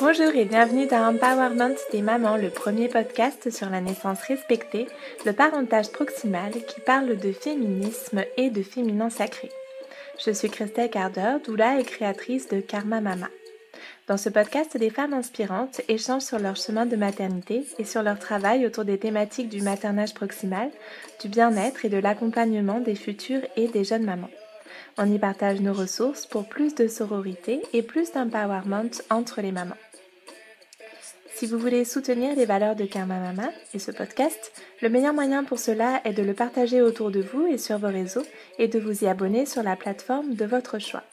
Bonjour et bienvenue dans Empowerment des mamans, le premier podcast sur la naissance respectée, le parentage proximal qui parle de féminisme et de féminin sacré. Je suis Christelle Carder, doula et créatrice de Karma Mama. Dans ce podcast, des femmes inspirantes échangent sur leur chemin de maternité et sur leur travail autour des thématiques du maternage proximal, du bien-être et de l'accompagnement des futures et des jeunes mamans. On y partage nos ressources pour plus de sororité et plus d'empowerment entre les mamans. Si vous voulez soutenir les valeurs de Karma Mama et ce podcast, le meilleur moyen pour cela est de le partager autour de vous et sur vos réseaux et de vous y abonner sur la plateforme de votre choix.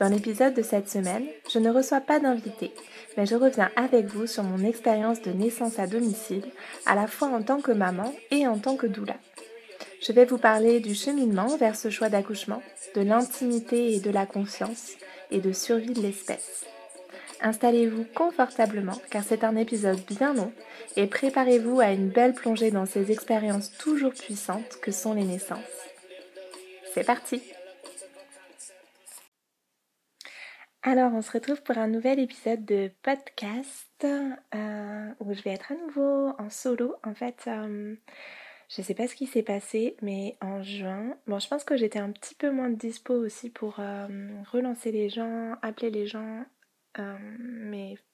Dans l'épisode de cette semaine, je ne reçois pas d'invité, mais je reviens avec vous sur mon expérience de naissance à domicile, à la fois en tant que maman et en tant que doula. Je vais vous parler du cheminement vers ce choix d'accouchement, de l'intimité et de la confiance, et de survie de l'espèce. Installez-vous confortablement car c'est un épisode bien long et préparez-vous à une belle plongée dans ces expériences toujours puissantes que sont les naissances. C'est parti Alors on se retrouve pour un nouvel épisode de podcast euh, où je vais être à nouveau en solo. En fait, euh, je sais pas ce qui s'est passé, mais en juin, bon, je pense que j'étais un petit peu moins dispo aussi pour euh, relancer les gens, appeler les gens, euh,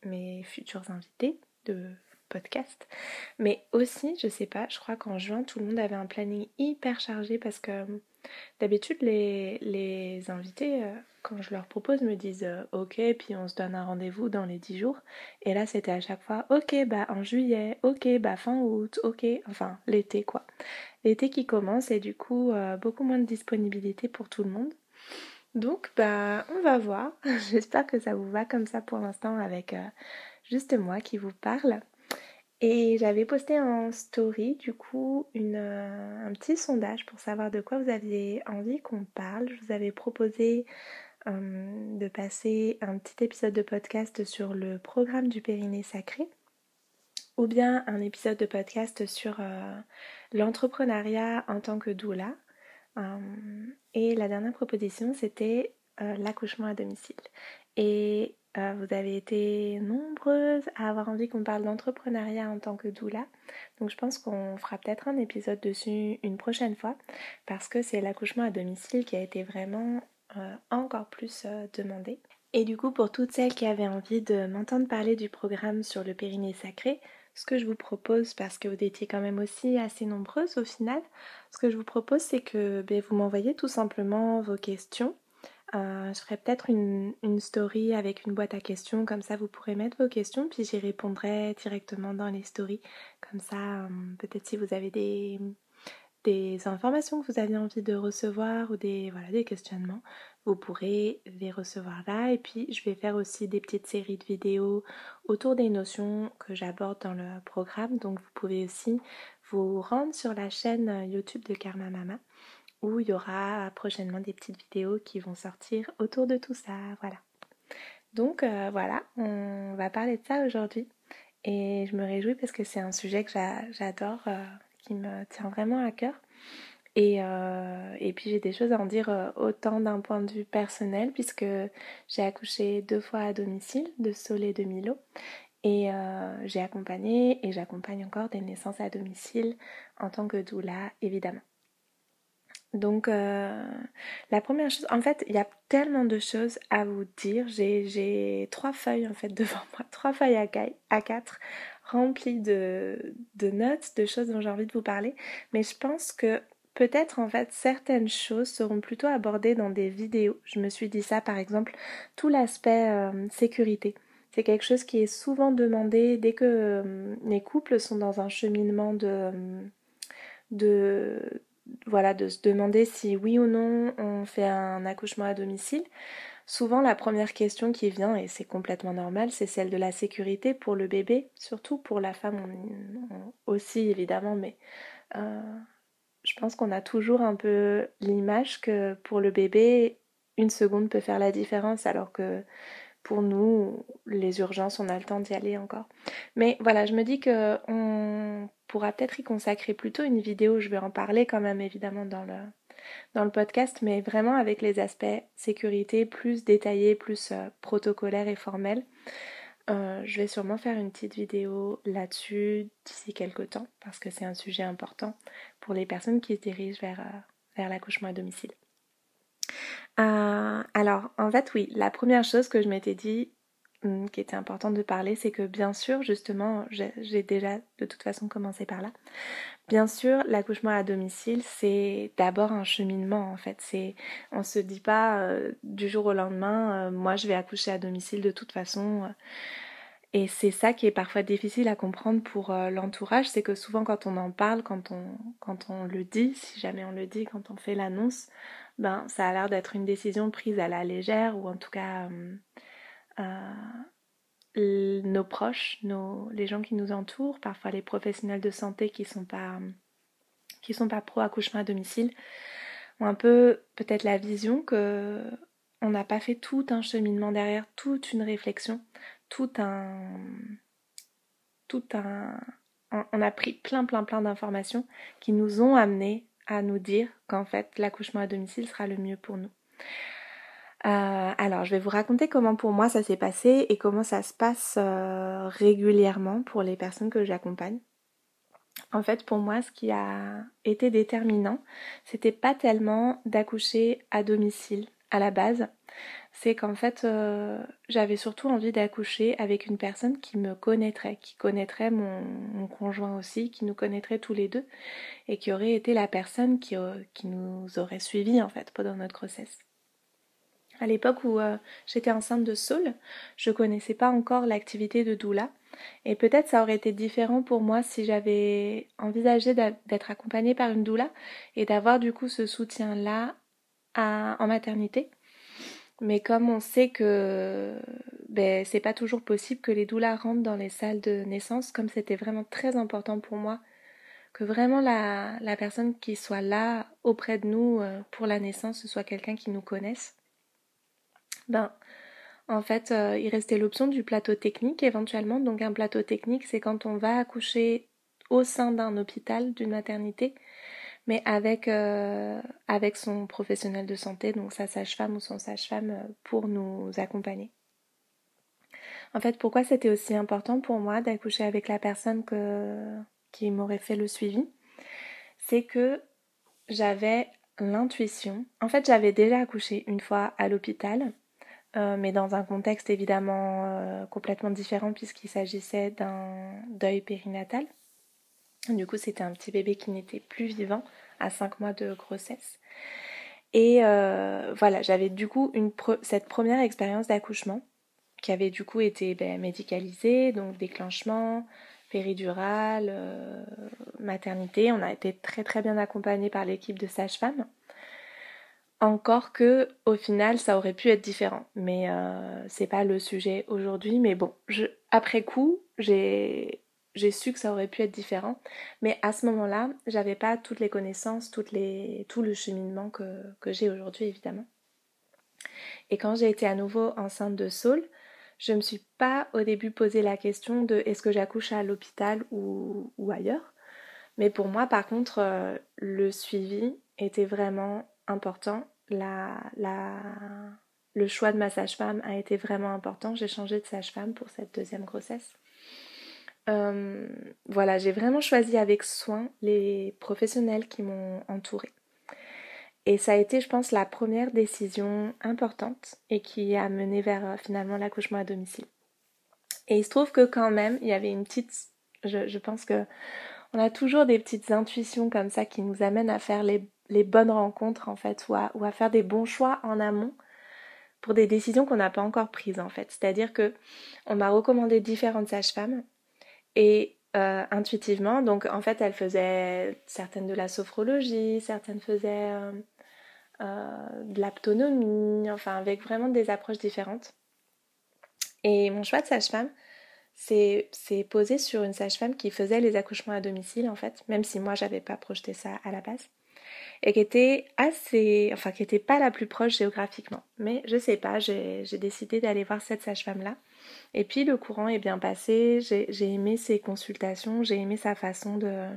mes, futurs invités de podcast. Mais aussi, je sais pas, je crois qu'en juin, tout le monde avait un planning hyper chargé parce que d'habitude, les, invités, euh, quand je leur propose, me disent ok, puis on se donne un rendez-vous dans les 10 jours. Et là, c'était à chaque fois ok, bah en juillet, ok, bah fin août, ok, enfin l'été quoi. L'été qui commence et du coup, euh, beaucoup moins de disponibilité pour tout le monde. Donc, bah, on va voir. J'espère que ça vous va comme ça pour l'instant avec euh, juste moi qui vous parle. Et j'avais posté en story du coup euh, un petit sondage pour savoir de quoi vous aviez envie qu'on parle. Je vous avais proposé euh, de passer un petit épisode de podcast sur le programme du périnée sacré ou bien un épisode de podcast sur l'entrepreneuriat en tant que doula. Et la dernière proposition c'était l'accouchement à domicile. Et euh, vous avez été nombreuses à avoir envie qu'on parle d'entrepreneuriat en tant que doula. Donc je pense qu'on fera peut-être un épisode dessus une prochaine fois parce que c'est l'accouchement à domicile qui a été vraiment euh, encore plus euh, demandé. Et du coup pour toutes celles qui avaient envie de m'entendre parler du programme sur le périnée sacré, ce que je vous propose, parce que vous étiez quand même aussi assez nombreuses au final, ce que je vous propose c'est que ben, vous m'envoyez tout simplement vos questions euh, je ferai peut-être une, story avec une boîte à questions, comme ça vous pourrez mettre vos questions, puis j'y répondrai directement dans les stories. Comme ça, euh, peut-être si vous avez des, des informations que vous avez envie de recevoir ou des, voilà, questionnements, vous pourrez les recevoir là. Et puis je vais faire aussi des petites séries de vidéos autour des notions que j'aborde dans le programme. Donc vous pouvez aussi vous rendre sur la chaîne YouTube de Karma Mama où il y aura prochainement des petites vidéos qui vont sortir autour de tout ça. Voilà. Donc euh, voilà, on va parler de ça aujourd'hui. Et je me réjouis parce que c'est un sujet que j'adore, euh, me tient vraiment à cœur. Et, euh, et puis j'ai des choses à en dire autant d'un point de vue personnel, puisque j'ai accouché deux fois à domicile, de Sol et de Milo. Et j'ai accompagné et j'accompagne encore des naissances à domicile en tant que doula, évidemment. Donc, euh, la première chose, en fait, il y a tellement de choses à vous dire. J'ai trois feuilles en fait devant moi, trois feuilles à, à quatre remplies de, notes, de choses dont j'ai envie de vous parler. Mais je pense que peut-être en fait certaines choses seront plutôt abordées dans des vidéos. Je me suis dit ça par exemple, tout l'aspect euh, sécurité. C'est quelque chose qui est souvent demandé dès que euh, les couples sont dans un cheminement de, de voilà, de se demander si oui ou non on fait un accouchement à domicile. Souvent la première question qui vient, et c'est complètement normal, c'est celle de la sécurité pour le bébé, surtout pour la femme aussi évidemment, mais euh, je pense qu'on a toujours un peu l'image que pour le bébé, une seconde peut faire la différence, alors que pour nous, les urgences, on a le temps d'y aller encore. Mais voilà, je me dis que on pourra peut-être y consacrer plutôt une vidéo, je vais en parler quand même évidemment dans le, dans le podcast, mais vraiment avec les aspects sécurité plus détaillés, plus euh, protocolaires et formels. Euh, je vais sûrement faire une petite vidéo là-dessus d'ici quelques temps parce que c'est un sujet important pour les personnes qui se dirigent vers, euh, vers l'accouchement à domicile. Alors, en fait, oui, la première chose que je m'étais dit qui était importante de parler, c'est que bien sûr, justement, j'ai déjà de toute façon commencé par là. Bien sûr, l'accouchement à domicile, c'est d'abord un cheminement en fait. C'est, on se dit pas euh, du jour au lendemain, euh, moi je vais accoucher à domicile de toute façon. Et c'est ça qui est parfois difficile à comprendre pour l'entourage, c'est que souvent quand on en parle, quand on, quand on le dit, si jamais on le dit, quand on fait l'annonce, ben, ça a l'air d'être une décision prise à la légère ou en tout cas euh, nos proches, les gens qui nous entourent, parfois les professionnels de santé qui sont pas qui sont pas pro accouchement à domicile, ont un peu peut-être la vision que on n'a pas fait tout un cheminement derrière, toute une réflexion, tout un tout un on a pris plein plein plein d'informations qui nous ont amenés à nous dire qu'en fait l'accouchement à domicile sera le mieux pour nous. Euh, alors je vais vous raconter comment pour moi ça s'est passé et comment ça se passe euh, régulièrement pour les personnes que j'accompagne. En fait, pour moi, ce qui a été déterminant, c'était pas tellement d'accoucher à domicile à la base, c'est qu'en fait, euh, j'avais surtout envie d'accoucher avec une personne qui me connaîtrait, qui connaîtrait mon, conjoint aussi, qui nous connaîtrait tous les deux, et qui aurait été la personne qui, qui nous aurait suivis en fait pendant notre grossesse. À l'époque où euh, j'étais enceinte de Saul, je connaissais pas encore l'activité de doula, et peut-être ça aurait été différent pour moi si j'avais envisagé d'être accompagnée par une doula et d'avoir du coup ce soutien-là en maternité. Mais comme on sait que ben, c'est pas toujours possible que les doulas rentrent dans les salles de naissance, comme c'était vraiment très important pour moi que vraiment la, la, personne qui soit là auprès de nous euh, pour la naissance, ce soit quelqu'un qui nous connaisse, ben en fait euh, il restait l'option du plateau technique éventuellement. Donc un plateau technique c'est quand on va accoucher au sein d'un hôpital, d'une maternité, mais avec, euh, avec son professionnel de santé, donc sa sage-femme ou son sage-femme, euh, pour nous accompagner. En fait, pourquoi c'était aussi important pour moi d'accoucher avec la personne qui m'aurait fait le suivi? C'est que j'avais l'intuition. En fait, j'avais déjà accouché une fois à l'hôpital, euh, mais dans un contexte évidemment complètement différent puisqu'il s'agissait d'un deuil périnatal. Du coup, c'était un petit bébé qui n'était plus vivant à 5 mois de grossesse. Et euh, voilà, j'avais du coup cette première expérience d'accouchement qui avait du coup été ben, médicalisée, donc déclenchement, péridurale, euh, maternité. On a été très très bien accompagnés par l'équipe de sage-femme. Encore que au final ça aurait pu être différent, mais euh, c'est pas le sujet aujourd'hui. Mais bon, après coup, j'ai su que ça aurait pu être différent. Mais à ce moment-là, j'avais pas toutes les connaissances, tout le cheminement que, j'ai aujourd'hui, évidemment. Et quand j'ai été à nouveau enceinte de Saul, je me suis pas au début posé la question de est-ce que j'accouche à l'hôpital ou, ou, ailleurs. Mais pour moi, par contre, euh, le suivi était vraiment important. La, la, le choix de ma sage-femme a été vraiment important. J'ai changé de sage-femme pour cette deuxième grossesse. Euh, voilà, j'ai vraiment choisi avec soin les professionnels qui m'ont entourée. Et ça a été, je pense, la première décision importante et qui a mené vers euh, finalement l'accouchement à domicile. Et il se trouve que quand même, il y avait une petite... Je, pense que on a toujours des petites intuitions comme ça qui nous amènent à faire les, bonnes rencontres en fait, ou à, ou à faire des bons choix en amont pour des décisions qu'on n'a pas encore prises en fait. C'est-à-dire que on m'a recommandé différentes sages-femmes et euh, intuitivement, donc en fait, elle faisait certaines de la sophrologie, certaines faisaient euh, euh, de l'aptonomie, enfin avec vraiment des approches différentes. Et mon choix de sage-femme, c'est posé sur une sage-femme qui faisait les accouchements à domicile en fait, même si moi j'avais pas projeté ça à la base et qui était assez, enfin qui était pas la plus proche géographiquement. Mais je sais pas, j'ai décidé d'aller voir cette sage-femme là. Et puis le courant est bien passé, j'ai aimé ses consultations, j'ai aimé sa façon de,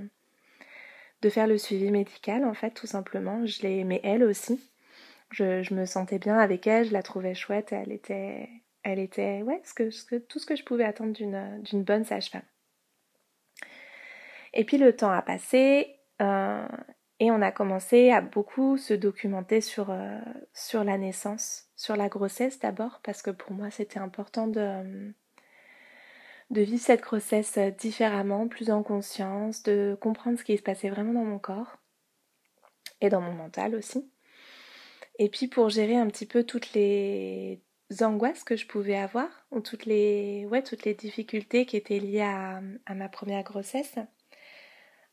de faire le suivi médical en fait tout simplement. Je l'ai aimé elle aussi. Je, me sentais bien avec elle, je la trouvais chouette, elle était, elle était ouais, tout ce que je pouvais attendre d'une bonne sage-femme. Et puis le temps a passé euh, et on a commencé à beaucoup se documenter sur, euh, sur la naissance, sur la grossesse d'abord, parce que pour moi c'était important de, de vivre cette grossesse différemment, plus en conscience, de comprendre ce qui se passait vraiment dans mon corps et dans mon mental aussi. Et puis pour gérer un petit peu toutes les angoisses que je pouvais avoir, ou toutes les, ouais, toutes les difficultés qui étaient liées à, ma première grossesse.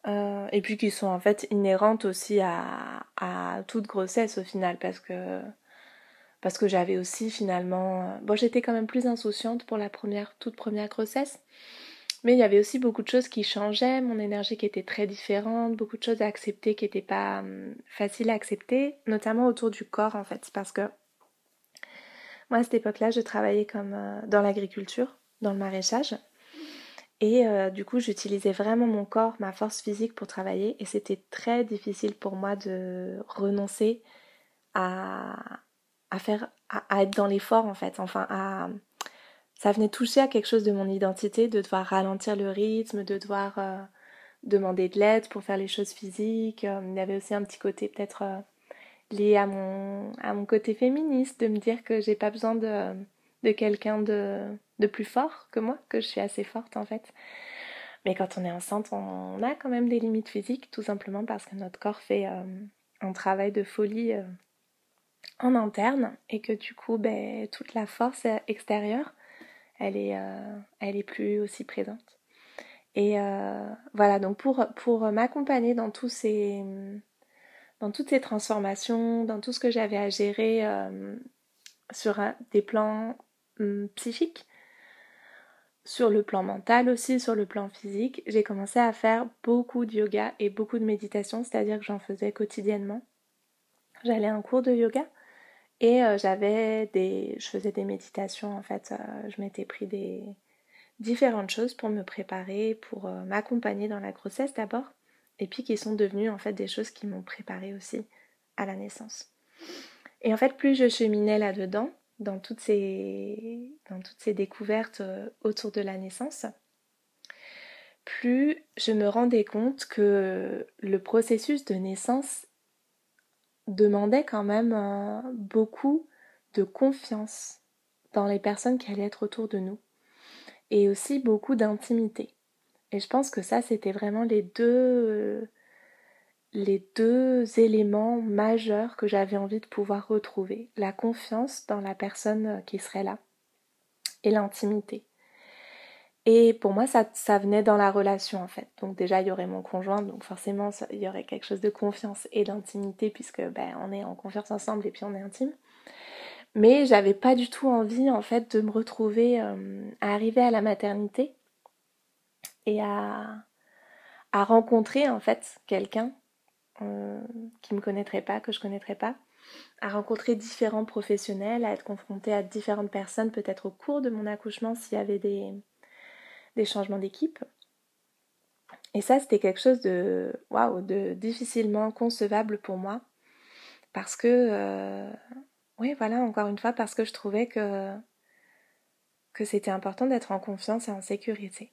Euh, et puis qui sont en fait inhérentes aussi à, toute grossesse au final, parce que, parce que j'avais aussi finalement... Bon, j'étais quand même plus insouciante pour la première, toute première grossesse, mais il y avait aussi beaucoup de choses qui changeaient, mon énergie qui était très différente, beaucoup de choses à accepter qui n'étaient pas hum, faciles à accepter, notamment autour du corps en fait, parce que moi à cette époque-là, je travaillais comme euh, dans l'agriculture, dans le maraîchage, et euh, du coup j'utilisais vraiment mon corps, ma force physique pour travailler, et c'était très difficile pour moi de renoncer à, faire, à être dans l'effort en fait, enfin à ça venait toucher à quelque chose de mon identité, de devoir ralentir le rythme, de devoir euh, demander de l'aide pour faire les choses physiques. Euh, il y avait aussi un petit côté peut-être lié à mon, à mon côté féministe, de me dire que j'ai pas besoin de, de quelqu'un de, plus fort que moi, que je suis assez forte en fait. Mais quand on est enceinte, on a quand même des limites physiques, tout simplement parce que notre corps fait un travail de folie en interne et que du coup, ben, toute la force extérieure, elle est, euh, plus aussi présente. Et euh, voilà, donc pour, m'accompagner dans tous ces dans toutes ces transformations, dans tout ce que j'avais à gérer euh, sur des plans hum, psychiques, sur le plan mental aussi, sur le plan physique, j'ai commencé à faire beaucoup de yoga et beaucoup de méditation, c'est-à-dire que j'en faisais quotidiennement. J'allais un cours de yoga et euh, j'avais des. Je faisais des méditations en fait. Euh, je m'étais pris des différentes choses pour me préparer, pour euh, m'accompagner dans la grossesse d'abord. Et puis qui sont devenues en fait des choses qui m'ont préparé aussi à la naissance. Et en fait, plus je cheminais là-dedans, dans toutes ces, découvertes autour de la naissance, plus je me rendais compte que le processus de naissance demandait quand même euh, beaucoup de confiance dans les personnes qui allaient être autour de nous et aussi beaucoup d'intimité. Et je pense que ça, c'était vraiment les deux, les deux éléments majeurs que j'avais envie de pouvoir retrouver. La confiance dans la personne qui serait là et l'intimité. Et pour moi, ça, ça venait dans la relation en fait. Donc déjà, il y aurait mon conjoint, donc forcément, il y aurait quelque chose de confiance et d'intimité puisque ben, on est en confiance ensemble et puis on est intime. Mais j'avais pas du tout envie en fait de me retrouver euh, à arriver à la maternité et à, à rencontrer en fait quelqu'un euh, qui me connaîtrait pas, que je connaîtrais pas, à rencontrer différents professionnels, à être confrontée à différentes personnes, peut-être au cours de mon accouchement s'il y avait des changements d'équipe. Et ça, c'était quelque chose de, de difficilement concevable pour moi. Parce que, euh, oui, voilà, encore une fois, parce que je trouvais que, que c'était important d'être en confiance et en sécurité.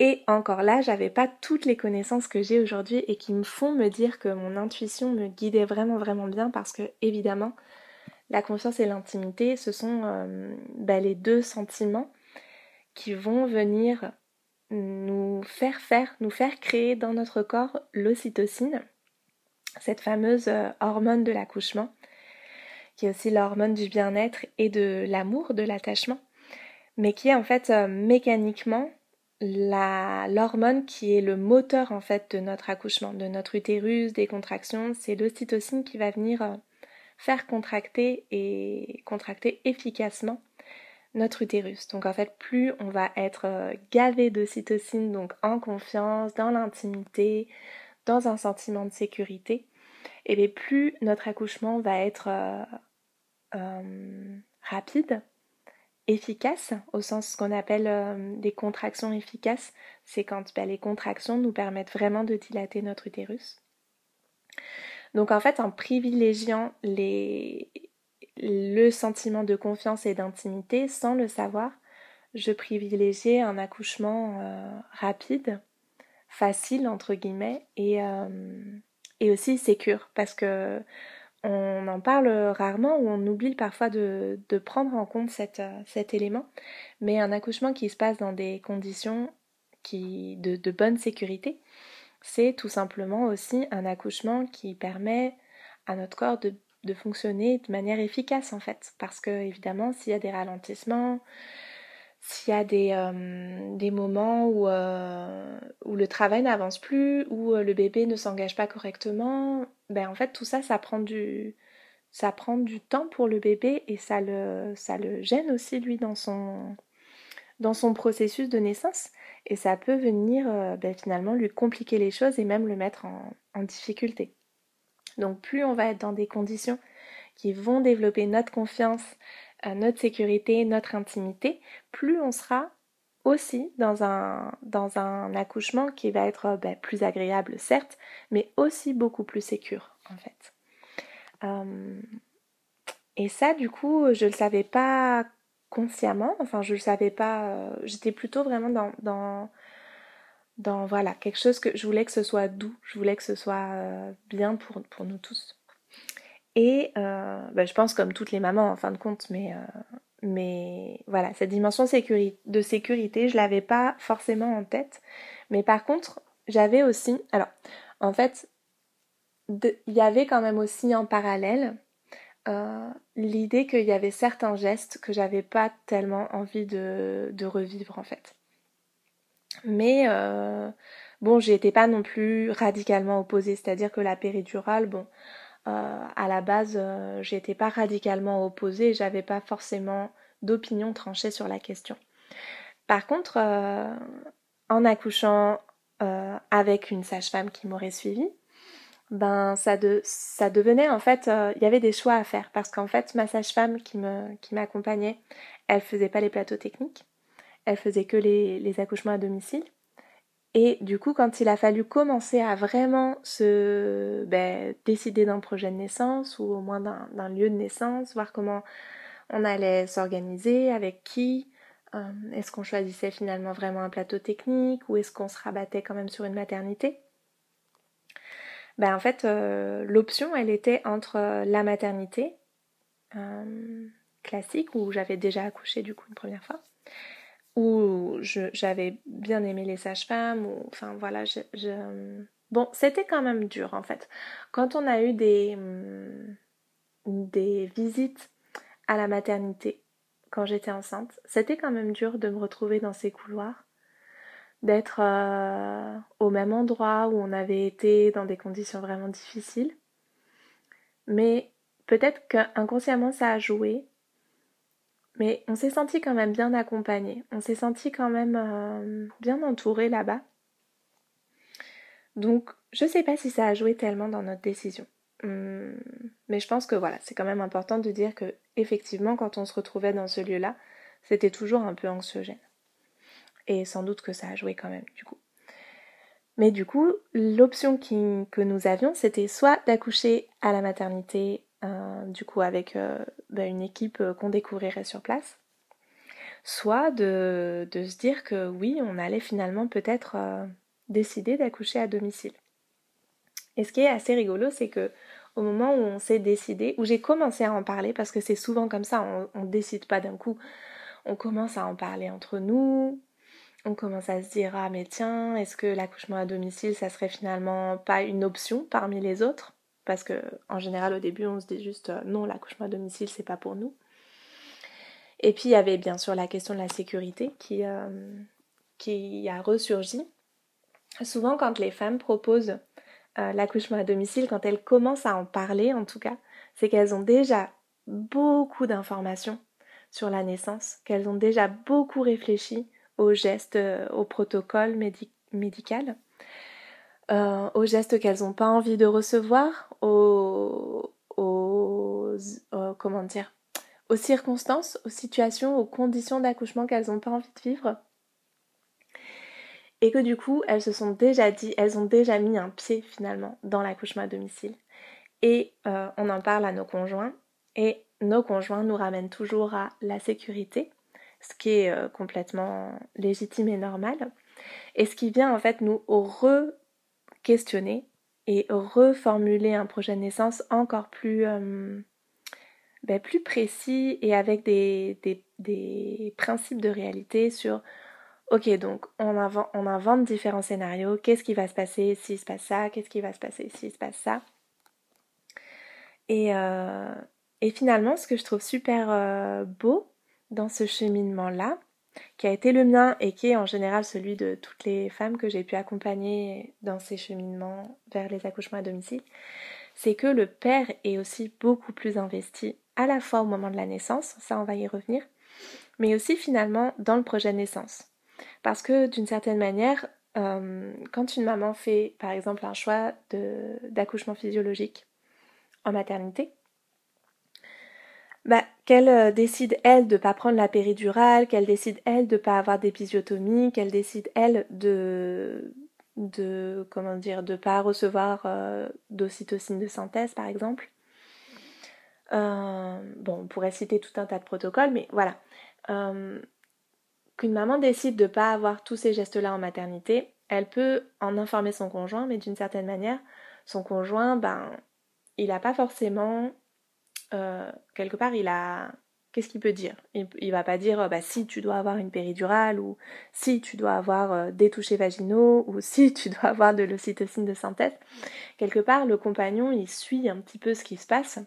Et encore là, j'avais pas toutes les connaissances que j'ai aujourd'hui et qui me font me dire que mon intuition me guidait vraiment, vraiment bien parce que, évidemment, la confiance et l'intimité, ce sont euh, bah, les deux sentiments qui vont venir nous faire faire, nous faire créer dans notre corps l'ocytocine, cette fameuse euh, hormone de l'accouchement, qui est aussi l'hormone du bien-être et de l'amour, de l'attachement, mais qui est en fait euh, mécaniquement l'hormone qui est le moteur en fait de notre accouchement, de notre utérus, des contractions, c'est l'ocytocine qui va venir euh, faire contracter et contracter efficacement notre utérus. Donc en fait, plus on va être euh, gavé d'ocytocine, donc en confiance, dans l'intimité, dans un sentiment de sécurité, et bien plus notre accouchement va être euh, rapide, efficace, au sens qu'on appelle des contractions efficaces. C'est quand ben, les contractions nous permettent vraiment de dilater notre utérus. Donc en fait, en privilégiant le sentiment de confiance et d'intimité sans le savoir. Je privilégiais un accouchement euh, rapide, facile entre guillemets et, euh, et aussi sécure parce que on en parle rarement ou on oublie parfois de, prendre en compte cette, cet élément. Mais un accouchement qui se passe dans des conditions de bonne sécurité, c'est tout simplement aussi un accouchement qui permet à notre corps de, de, fonctionner de manière efficace en fait. Parce que évidemment, s'il y a des ralentissements, s'il y a des, euh, moments où, euh, où le travail n'avance plus, où euh, le bébé ne s'engage pas correctement, ben en fait tout ça, ça prend du, temps pour le bébé et ça le, gêne aussi lui dans son, processus de naissance et ça peut venir ben, finalement lui compliquer les choses et même le mettre en difficulté. Donc plus on va être dans des conditions qui vont développer notre confiance, notre sécurité, notre intimité, plus on sera aussi dans un, accouchement qui va être ben, plus agréable certes, mais aussi beaucoup plus sécure en fait. Euh, et ça du coup je ne le savais pas consciemment, enfin je le savais pas, euh, j'étais plutôt vraiment dans, dans, voilà, quelque chose que je voulais que ce soit doux, je voulais que ce soit euh, bien pour nous tous. Et euh, bah, je pense comme toutes les mamans en fin de compte, mais, euh, voilà, cette dimension de sécurité, je l'avais pas forcément en tête. Mais par contre, j'avais aussi, alors en fait, il y avait quand même aussi en parallèle euh, l'idée qu'il y avait certains gestes que j'avais pas tellement envie de, de, revivre en fait. Mais bon, j'y étais pas non plus radicalement opposée, c'est-à-dire que la péridurale, bon, euh, à la base, euh, j'étais pas radicalement opposée, j'avais pas forcément d'opinion tranchée sur la question. Par contre, euh, en accouchant avec une sage-femme qui m'aurait suivie, ben ça, ça devenait en fait, il y avait des choix à faire parce qu'en fait ma sage-femme qui me qui m'accompagnait, elle faisait pas les plateaux techniques, elle faisait que les accouchements à domicile. Et du coup, quand il a fallu commencer à vraiment se ben, décider d'un projet de naissance ou au moins d'un lieu de naissance, voir comment on allait s'organiser, avec qui, euh, est-ce qu'on choisissait finalement vraiment un plateau technique ou est-ce qu'on se rabattait quand même sur une maternité? Ben, En fait, euh, l'option, elle était entre la maternité euh, classique où j'avais déjà accouché du coup une première fois où j'avais bien aimé les sages-femmes, ou enfin voilà, je, bon, c'était quand même dur en fait. Quand on a eu des, mm, des visites à la maternité quand j'étais enceinte, c'était quand même dur de me retrouver dans ces couloirs, d'être euh, au même endroit où on avait été dans des conditions vraiment difficiles. Mais peut-être qu'inconsciemment ça a joué mais on s'est senti quand même bien accompagné, on s'est senti quand même euh, bien entouré là-bas. Donc je sais pas si ça a joué tellement dans notre décision. Hum, mais je pense que voilà, c'est quand même important de dire que effectivement quand on se retrouvait dans ce lieu-là, c'était toujours un peu anxiogène. Et sans doute que ça a joué quand même du coup. Mais du coup, l'option que nous avions, c'était soit d'accoucher à la maternité du coup avec euh, bah, une équipe euh, qu'on découvrirait sur place, soit de, de, se dire que oui, on allait finalement peut-être décider d'accoucher à domicile. Et ce qui est assez rigolo, c'est que au moment où on s'est décidé, où j'ai commencé à en parler, parce que c'est souvent comme ça, on, ne décide pas d'un coup, on commence à en parler entre nous, on commence à se dire ah mais tiens, est-ce que l'accouchement à domicile, ça serait finalement pas une option parmi les autres? Parce que en général au début on se dit juste euh, non l'accouchement à domicile c'est pas pour nous. Et puis il y avait bien sûr la question de la sécurité qui, euh, qui a ressurgi. Souvent quand les femmes proposent euh, l'accouchement à domicile, quand elles commencent à en parler en tout cas, c'est qu'elles ont déjà beaucoup d'informations sur la naissance, qu'elles ont déjà beaucoup réfléchi aux gestes, au protocole médical euh, aux gestes qu'elles n'ont pas envie de recevoir, aux, euh, comment dire, aux circonstances, aux situations, aux conditions d'accouchement qu'elles n'ont pas envie de vivre. Et que du coup, elles se sont déjà dit, elles ont déjà mis un pied finalement dans l'accouchement à domicile. Et euh, on en parle à nos conjoints. Et nos conjoints nous ramènent toujours à la sécurité, ce qui est complètement légitime et normal, et ce qui vient en fait nous re-questionner et reformuler un projet de naissance encore plus, euh, ben, plus précis et avec des, principes de réalité sur ok donc on invente, différents scénarios, qu'est-ce qui va se passer s'il se passe ça, qu'est-ce qui va se passer s'il se passe ça? Et, euh, finalement ce que je trouve super euh, beau dans ce cheminement-là, qui a été le mien et qui est en général celui de toutes les femmes que j'ai pu accompagner dans ces cheminements vers les accouchements à domicile, c'est que le père est aussi beaucoup plus investi à la fois au moment de la naissance, ça on va y revenir, mais aussi finalement dans le projet de naissance. Parce que d'une certaine manière, euh, quand une maman fait par exemple un choix d'accouchement physiologique en maternité, bah, qu'elle euh, décide elle de pas prendre la péridurale, qu'elle décide elle de pas avoir d'épisiotomie, qu'elle décide elle de de comment dire de pas recevoir euh, d'ocytocine de synthèse par exemple. Euh, bon, on pourrait citer tout un tas de protocoles, mais voilà. Qu'une maman décide de pas avoir tous ces gestes-là en maternité, elle peut en informer son conjoint, mais d'une certaine manière, son conjoint, ben, il n'a pas forcément euh, quelque part, il a. Qu'est-ce qu'il peut dire? Il, il, va pas dire bah, si tu dois avoir une péridurale ou si tu dois avoir euh, des touchés vaginaux ou si tu dois avoir de l'ocytocine de synthèse. Quelque part, le compagnon, il suit un petit peu ce qui se passe.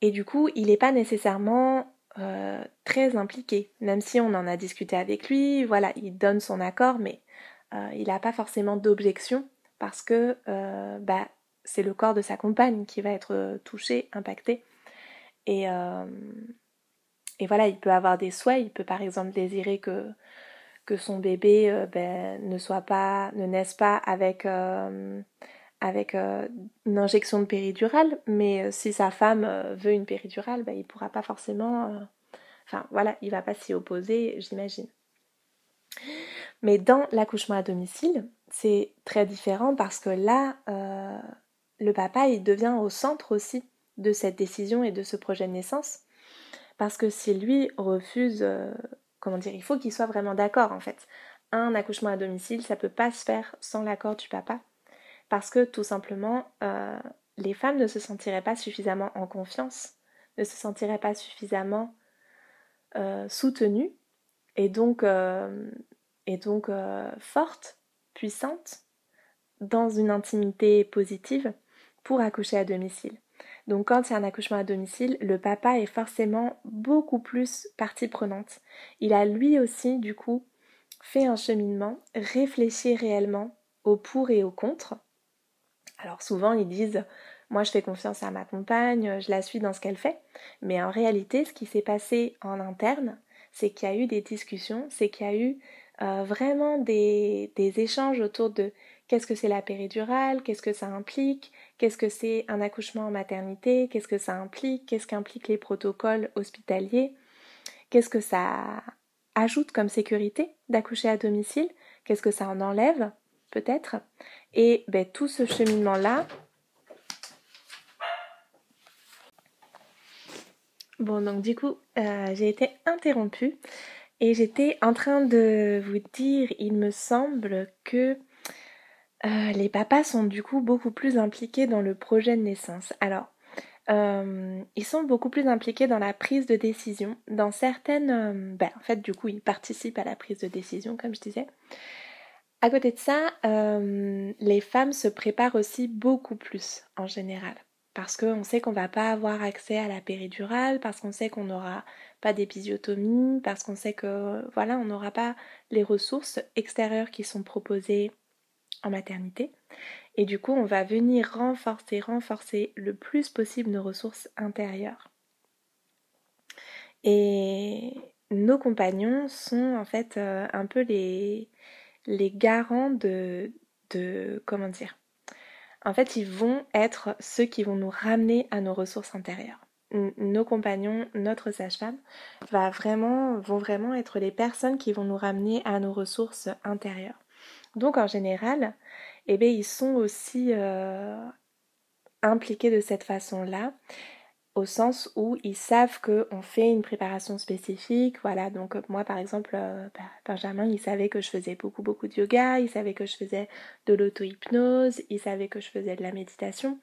Et du coup, il n'est pas nécessairement euh, très impliqué, même si on en a discuté avec lui, voilà, il donne son accord, mais il n'a pas forcément d'objection parce que bah, c'est le corps de sa compagne qui va être euh, touché, impacté. Et, euh, et voilà, il peut avoir des souhaits, il peut par exemple désirer que, son bébé euh, ben, ne soit pas, ne naisse pas avec, avec une injection de péridurale, mais si sa femme veut une péridurale, ben, il ne pourra pas forcément. Enfin voilà, il va pas s'y opposer, j'imagine. Mais dans l'accouchement à domicile, c'est très différent parce que là, le papa, il devient au centre aussi de cette décision et de ce projet de naissance. Parce que si lui refuse, euh, comment dire, il faut qu'il soit vraiment d'accord en fait. Un accouchement à domicile, ça peut pas se faire sans l'accord du papa. Parce que tout simplement, euh, les femmes ne se sentiraient pas suffisamment en confiance, ne se sentiraient pas suffisamment euh, soutenues et donc, et donc fortes, puissantes, dans une intimité positive pour accoucher à domicile. Donc quand il y a un accouchement à domicile, le papa est forcément beaucoup plus partie prenante. Il a lui aussi, du coup, fait un cheminement, réfléchi réellement au pour et au contre. Alors souvent ils disent moi je fais confiance à ma compagne, je la suis dans ce qu'elle fait, mais en réalité ce qui s'est passé en interne, c'est qu'il y a eu des discussions, c'est qu'il y a eu euh, vraiment des, des échanges autour de qu'est-ce que c'est la péridurale, qu'est-ce que ça implique, qu'est-ce que c'est un accouchement en maternité, qu'est-ce que ça implique, qu'est-ce qu'impliquent les protocoles hospitaliers, qu'est-ce que ça ajoute comme sécurité d'accoucher à domicile, qu'est-ce que ça en enlève peut-être? Et ben, tout ce cheminement-là, Bon, donc du coup, euh, j'ai été interrompue et j'étais en train de vous dire, il me semble que euh, les papas sont du coup beaucoup plus impliqués dans le projet de naissance. Alors, euh, ils sont beaucoup plus impliqués dans la prise de décision. Dans certaines... Euh, ben, en fait, du coup, ils participent à la prise de décision, comme je disais. À côté de ça, les femmes se préparent aussi beaucoup plus en général. Parce qu'on sait qu'on va pas avoir accès à la péridurale, parce qu'on sait qu'on n'aura pas d'épisiotomie, parce qu'on sait que voilà, on n'aura pas les ressources extérieures qui sont proposées en maternité. Et du coup, on va venir renforcer, renforcer le plus possible nos ressources intérieures. Et nos compagnons sont en fait euh, un peu les, garants de, de, comment dire, en fait, ils vont être ceux qui vont nous ramener à nos ressources intérieures. Nos compagnons, notre sage-femme, va vraiment, vont vraiment être les personnes qui vont nous ramener à nos ressources intérieures. Donc en général, eh bien, ils sont aussi euh, impliqués de cette façon-là. au sens où ils savent qu'on fait une préparation spécifique. Voilà, donc moi par exemple, euh, bah, Benjamin, il savait que je faisais beaucoup beaucoup de yoga, il savait que je faisais de l'auto-hypnose, il savait que je faisais de la méditation.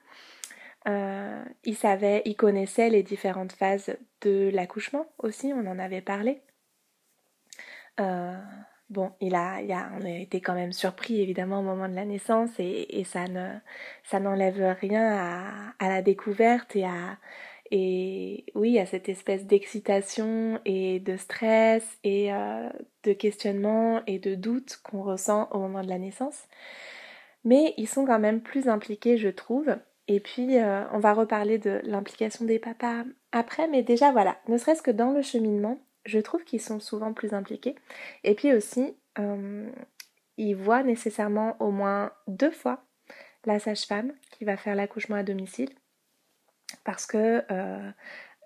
Euh, il savait, il connaissait les différentes phases de l'accouchement aussi, on en avait parlé. Bon, il a, il a, on a été quand même surpris évidemment au moment de la naissance et, ça ne, ça n'enlève rien à, à, la découverte et à, et oui, à cette espèce d'excitation et de stress et euh, de questionnement et de doute qu'on ressent au moment de la naissance. Mais ils sont quand même plus impliqués, je trouve. Et puis, euh, on va reparler de l'implication des papas après, mais déjà voilà, ne serait-ce que dans le cheminement, je trouve qu'ils sont souvent plus impliqués. Et puis aussi, euh, ils voient nécessairement au moins deux fois la sage-femme qui va faire l'accouchement à domicile parce que euh,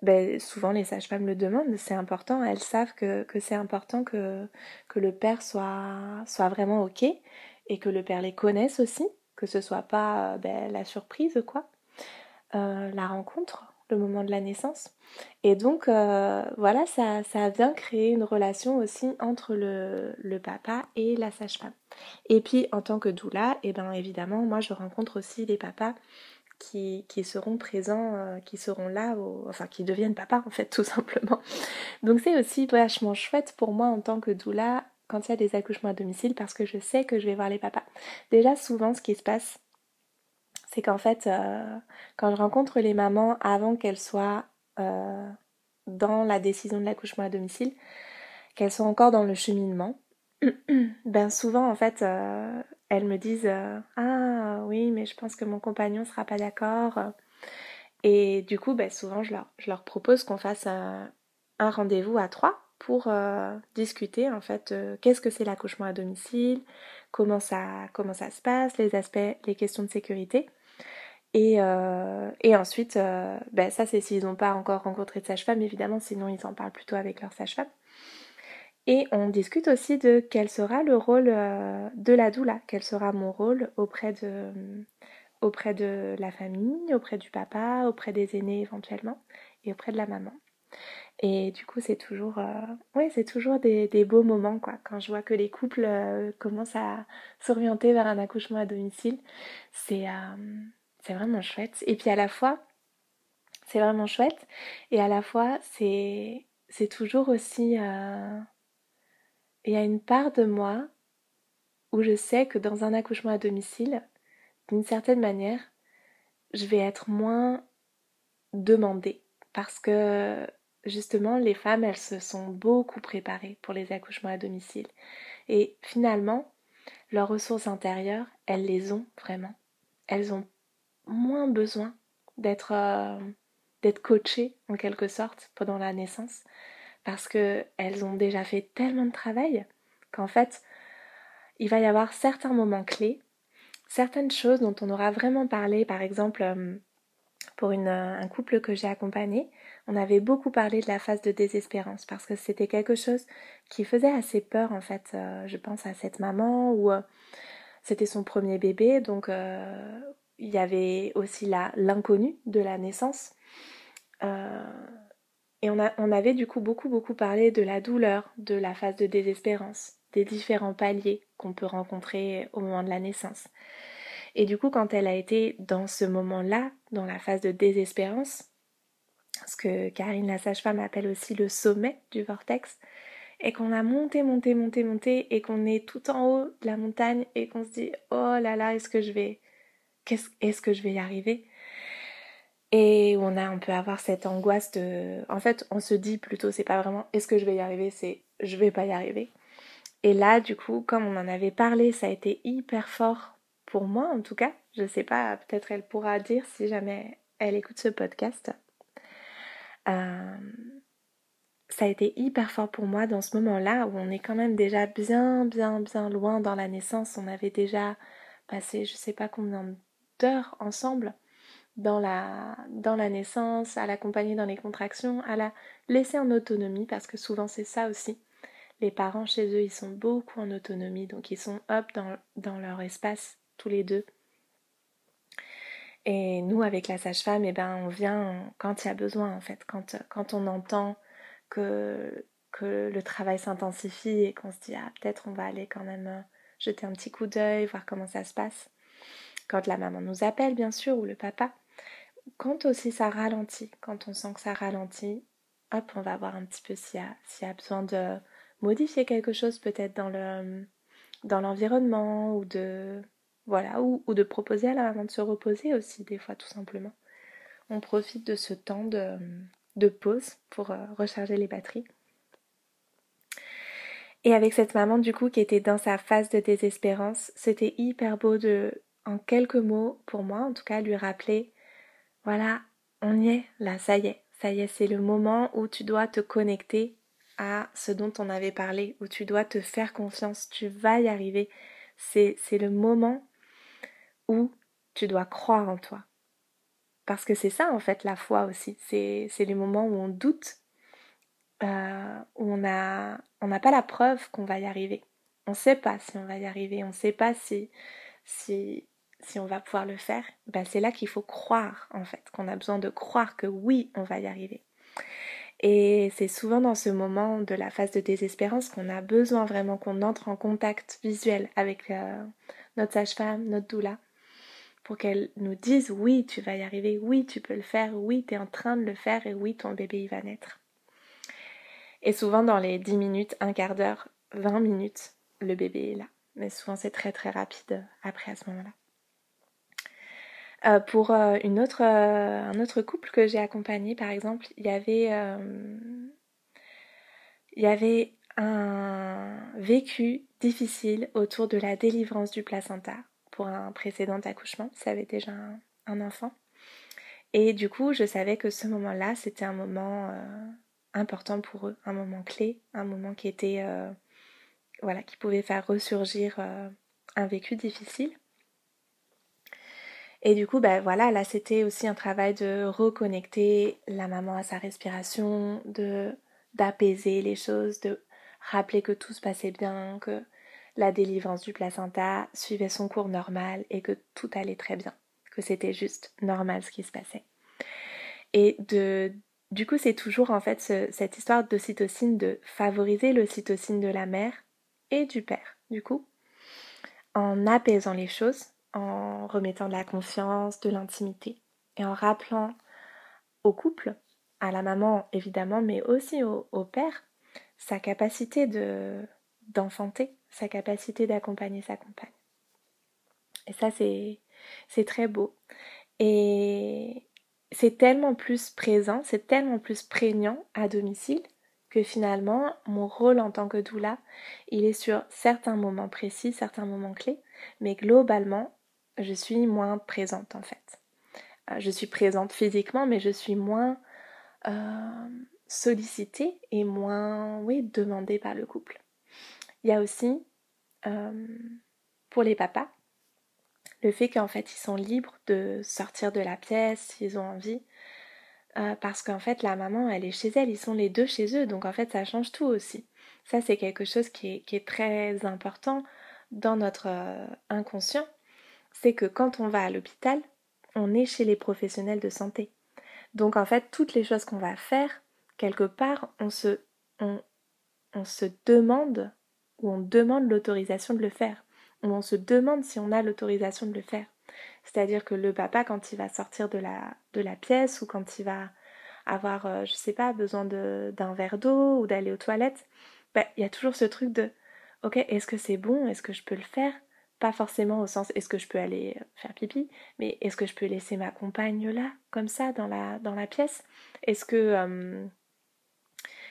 ben, souvent les sages-femmes le demandent, c'est important, elles savent que, c'est important que, le père soit, vraiment ok et que le père les connaisse aussi, que ce soit pas ben, la surprise quoi, euh, la rencontre, le moment de la naissance. Et donc euh, voilà, ça, ça vient créer une relation aussi entre le, le papa et la sage-femme. Et puis en tant que doula, et eh ben évidemment, moi je rencontre aussi les papas qui, seront présents, euh, qui seront là, enfin qui deviennent papa en fait tout simplement. Donc c'est aussi vachement chouette pour moi en tant que doula quand il y a des accouchements à domicile parce que je sais que je vais voir les papas. Déjà souvent ce qui se passe, c'est qu'en fait euh, quand je rencontre les mamans avant qu'elles soient euh, dans la décision de l'accouchement à domicile, qu'elles sont encore dans le cheminement, ben souvent en fait elles me disent euh, Ah oui, mais je pense que mon compagnon sera pas d'accord. Et du coup, ben, souvent, je leur, propose qu'on fasse un, rendez-vous à trois pour euh, discuter en fait euh, qu'est-ce que c'est l'accouchement à domicile, comment ça, comment ça se passe, les aspects, les questions de sécurité. Et, et ensuite, ben, ça c'est s'ils n'ont pas encore rencontré de sage-femme, évidemment, sinon ils en parlent plutôt avec leur sage-femme. Et on discute aussi de quel sera le rôle euh, de la doula, quel sera mon rôle auprès de, auprès de la famille, auprès du papa, auprès des aînés éventuellement, et auprès de la maman. Et du coup, c'est toujours, euh, c'est toujours des, beaux moments, quoi. Quand je vois que les couples euh, commencent à s'orienter vers un accouchement à domicile, c'est, c'est vraiment chouette. Et puis à la fois, c'est vraiment chouette, et à la fois, c'est, c'est toujours aussi il y a une part de moi où je sais que dans un accouchement à domicile, d'une certaine manière, je vais être moins demandée. Parce que justement les femmes elles se sont beaucoup préparées pour les accouchements à domicile. Et finalement leurs ressources intérieures elles les ont vraiment. Elles ont moins besoin d'être euh, d'être en quelque sorte pendant la naissance parce qu'elles ont déjà fait tellement de travail qu'en fait, il va y avoir certains moments clés, certaines choses dont on aura vraiment parlé, par exemple, euh, pour un couple que j'ai accompagné, on avait beaucoup parlé de la phase de désespérance parce que c'était quelque chose qui faisait assez peur en fait. Euh, je pense à cette maman où euh, c'était son premier bébé, donc il y avait aussi l'inconnu de la naissance. Et on, on avait du coup beaucoup beaucoup parlé de la douleur, de la phase de désespérance, des différents paliers qu'on peut rencontrer au moment de la naissance. Et du coup, quand elle a été dans ce moment-là, dans la phase de désespérance, ce que Karine la sage-femme appelle aussi le sommet du vortex, et qu'on a monté, monté, monté, monté, et qu'on est tout en haut de la montagne, et qu'on se dit, oh là là, est-ce que je vais, est-ce que je vais y arriver? Et on a on peut avoir cette angoisse de en fait on se dit plutôt c'est pas vraiment est-ce que je vais y arriver? C'est je vais pas y arriver. Et là du coup comme on en avait parlé ça a été hyper fort pour moi en tout cas. Je sais pas peut-être elle pourra dire si jamais elle écoute ce podcast. Euh, ça a été hyper fort pour moi dans ce moment-là où on est quand même déjà bien bien bien loin dans la naissance. On avait déjà passé je sais pas combien ensemble dans la, naissance, à l'accompagner dans les contractions, à la laisser en autonomie, parce que souvent c'est ça aussi. Les parents chez eux, ils sont beaucoup en autonomie, donc ils sont hop dans, leur espace, tous les deux. Et nous, avec la sage-femme, eh ben, on vient quand il y a besoin, en fait, quand, on entend que, que le travail s'intensifie et qu'on se dit, ah, peut-être on va aller quand même jeter un petit coup d'œil, voir comment ça se passe. Quand la maman nous appelle, bien sûr, ou le papa. Quand aussi ça ralentit, quand on sent que ça ralentit, hop, on va voir un petit peu s'il y, a, besoin de modifier quelque chose peut-être dans le dans l'environnement ou de voilà ou, de proposer à la maman de se reposer aussi des fois tout simplement. On profite de ce temps de, de pause pour euh, recharger les batteries. Et avec cette maman du coup qui était dans sa phase de désespérance, c'était hyper beau de, en quelques mots, pour moi en tout cas, lui rappeler, voilà, on y est, là, ça y est, ça y est, c'est le moment où tu dois te connecter à ce dont on avait parlé, où tu dois te faire confiance, tu vas y arriver. C'est, le moment où tu dois croire en toi. Parce que c'est ça en fait la foi aussi, c'est, c'est les moments où on doute, euh, où on n'a on n'a pas la preuve qu'on va y arriver. On ne sait pas si on va y arriver, on ne sait pas si, si, si on va pouvoir le faire. Ben c'est là qu'il faut croire en fait, qu'on a besoin de croire que oui, on va y arriver. Et c'est souvent dans ce moment de la phase de désespérance qu'on a besoin vraiment qu'on entre en contact visuel avec euh, notre sage-femme, notre doula, pour qu'elle nous dise oui, tu vas y arriver, oui, tu peux le faire, oui, tu es en train de le faire et oui, ton bébé il va naître. Et souvent dans les 10 minutes, un quart d'heure, 20 minutes, le bébé est là. Mais souvent c'est très très rapide après à ce moment-là. Euh, pour euh, une autre, euh, un autre couple que j'ai accompagné, par exemple, il y avait, il y avait un vécu difficile autour de la délivrance du placenta pour un précédent accouchement. Ça avait déjà un, enfant. Et du coup, je savais que ce moment-là, c'était un moment important pour eux, un moment clé, un moment qui était, voilà, qui pouvait faire ressurgir un vécu difficile. Et du coup, ben voilà, là c'était aussi un travail de reconnecter la maman à sa respiration, de d'apaiser les choses, de rappeler que tout se passait bien, que la délivrance du placenta suivait son cours normal et que tout allait très bien, que c'était juste normal ce qui se passait. Et de du coup, c'est toujours en fait cette histoire d'ocytocine de favoriser l'ocytocine de la mère et du père, du coup, en apaisant les choses, en remettant de la confiance, de l'intimité et en rappelant au couple, à la maman évidemment, mais aussi au, père, sa capacité de d'enfanter, sa capacité d'accompagner sa compagne. Et ça, c'est, c'est très beau. Et c'est tellement plus présent, c'est tellement plus prégnant à domicile que finalement, mon rôle en tant que doula, il est sur certains moments précis, certains moments clés, mais globalement, je suis moins présente en fait. Euh, je suis présente physiquement, mais je suis moins euh, sollicitée et moins, oui, demandée par le couple. Il y a aussi, euh, pour les papas, le fait qu'en fait ils sont libres de sortir de la pièce s'ils ont envie. parce qu'en fait la maman elle est chez elle, ils sont les deux chez eux, donc en fait ça change tout aussi. Ça c'est quelque chose qui est, qui est, très important dans notre inconscient c'est que quand on va à l'hôpital, on est chez les professionnels de santé. Donc en fait, toutes les choses qu'on va faire, quelque part, on se, demande ou on demande l'autorisation de le faire. Ou on se demande si on a l'autorisation de le faire. C'est-à-dire que le papa, quand il va sortir de la, pièce ou quand il va avoir, je euh, je sais pas, besoin d'un verre d'eau ou d'aller aux toilettes, bah, il y a toujours ce truc de ok, est-ce que c'est bon? Est-ce que je peux le faire? Pas forcément au sens est-ce que je peux aller faire pipi, mais est-ce que je peux laisser ma compagne là, comme ça, dans la, pièce? Est-ce que. Euh,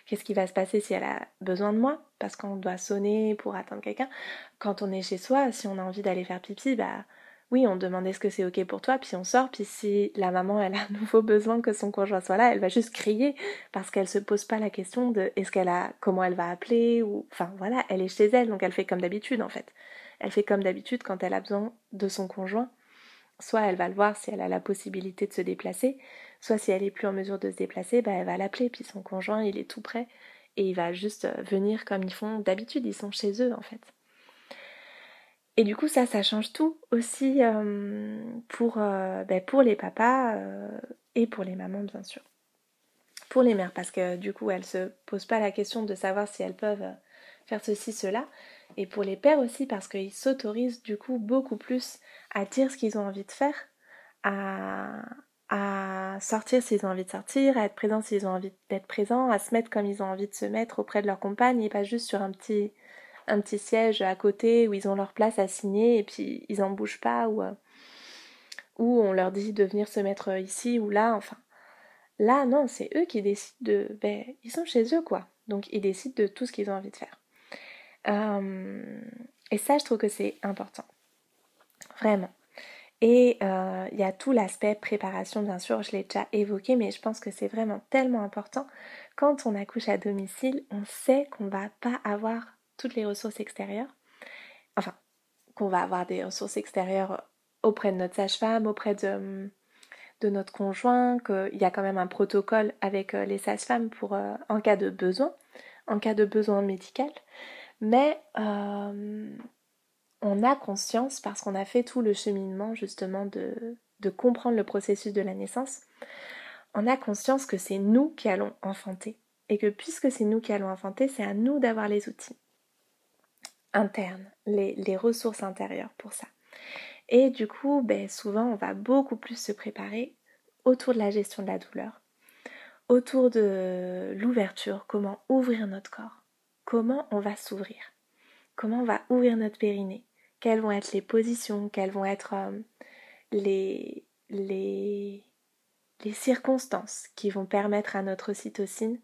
qu'est-ce qui va se passer si elle a besoin de moi? Parce qu'on doit sonner pour attendre quelqu'un. Quand on est chez soi, si on a envie d'aller faire pipi, bah oui, on demande est-ce que c'est ok pour toi, puis on sort, puis si la maman elle a un nouveau besoin que son conjoint soit là, elle va juste crier parce qu'elle se pose pas la question de est-ce qu'elle a comment elle va appeler ou enfin voilà, elle est chez elle donc elle fait comme d'habitude en fait. Elle fait comme d'habitude quand elle a besoin de son conjoint. Soit elle va le voir si elle a la possibilité de se déplacer, soit si elle est plus en mesure de se déplacer, bah elle va l'appeler, puis son conjoint il est tout prêt et il va juste euh, venir comme ils font d'habitude, ils sont chez eux en fait. et du coup, ça, ça change tout aussi pour, ben, pour les papas et pour les mamans, bien sûr. Pour les mères, parce que du coup, elles se posent pas la question de savoir si elles peuvent faire ceci, cela. Et pour les pères aussi, parce qu'ils s'autorisent du coup beaucoup plus à dire ce qu'ils ont envie de faire, à, sortir s'ils ont envie de sortir, à être présents s'ils ont envie d'être présents, à se mettre comme ils ont envie de se mettre auprès de leur compagne et pas juste sur un petit, siège à côté où ils ont leur place à signer et puis ils en bougent pas ou, euh, ou on leur dit de venir se mettre ici ou là, enfin. Là, non, c'est eux qui décident de. Ben, ils sont chez eux, quoi. Donc, ils décident de tout ce qu'ils ont envie de faire. Euh, et ça, je trouve que c'est important. Vraiment. Et euh, il y a tout l'aspect préparation, bien sûr, je l'ai déjà évoqué, mais je pense que c'est vraiment tellement important. Quand on accouche à domicile, on sait qu'on va pas avoir toutes les ressources extérieures. Enfin, qu'on va avoir des ressources extérieures auprès de notre sage-femme, auprès de, de, notre conjoint, qu'il y a quand même un protocole avec euh, les sages-femmes pour en cas de besoin, en cas de besoin médical. Mais euh, on a conscience, parce qu'on a fait tout le cheminement justement de, comprendre le processus de la naissance, on a conscience que c'est nous qui allons enfanter. Et que puisque c'est nous qui allons enfanter, c'est à nous d'avoir les outils internes, les, ressources intérieures pour ça. Et du coup, ben, souvent, on va beaucoup plus se préparer autour de la gestion de la douleur, autour de l'ouverture, comment ouvrir notre corps, comment on va s'ouvrir, comment on va ouvrir notre périnée, quelles vont être les positions, quelles vont être euh, les, circonstances qui vont permettre à notre ocytocine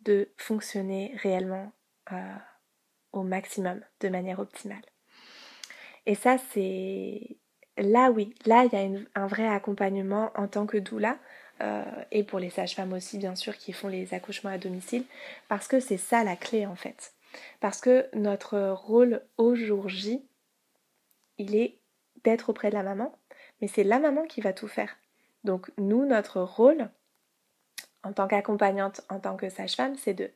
de fonctionner réellement euh, au maximum, de manière optimale? Et ça, c'est... Là, oui, là, il y a un vrai accompagnement en tant que doula, euh, et pour les sages-femmes aussi, bien sûr, qui font les accouchements à domicile, parce que c'est ça la clé, en fait. Parce que notre rôle au jour il est d'être auprès de la maman, mais c'est la maman qui va tout faire. Donc, nous, notre rôle, en tant qu'accompagnante, en tant que sage-femme, c'est de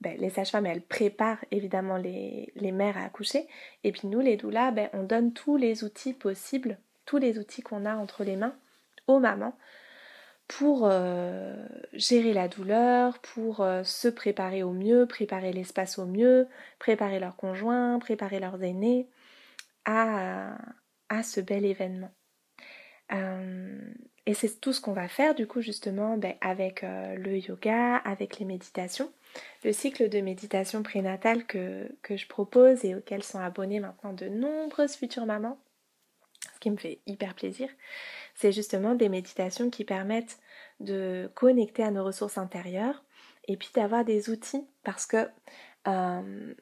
ben, les sages-femmes, elles préparent évidemment les, mères à accoucher. Et puis nous, les doulas, ben, on donne tous les outils possibles, tous les outils qu'on a entre les mains aux mamans pour euh, gérer la douleur, pour euh, se préparer au mieux, préparer l'espace au mieux, préparer leurs conjoints, préparer leurs aînés à, ce bel événement. Euh, et c'est tout ce qu'on va faire du coup justement ben, avec le yoga, avec les méditations le cycle de méditation prénatale que, que je propose et auquel sont abonnées maintenant de nombreuses futures mamans, ce qui me fait hyper plaisir, c'est justement des méditations qui permettent de connecter à nos ressources intérieures et puis d'avoir des outils parce que euh,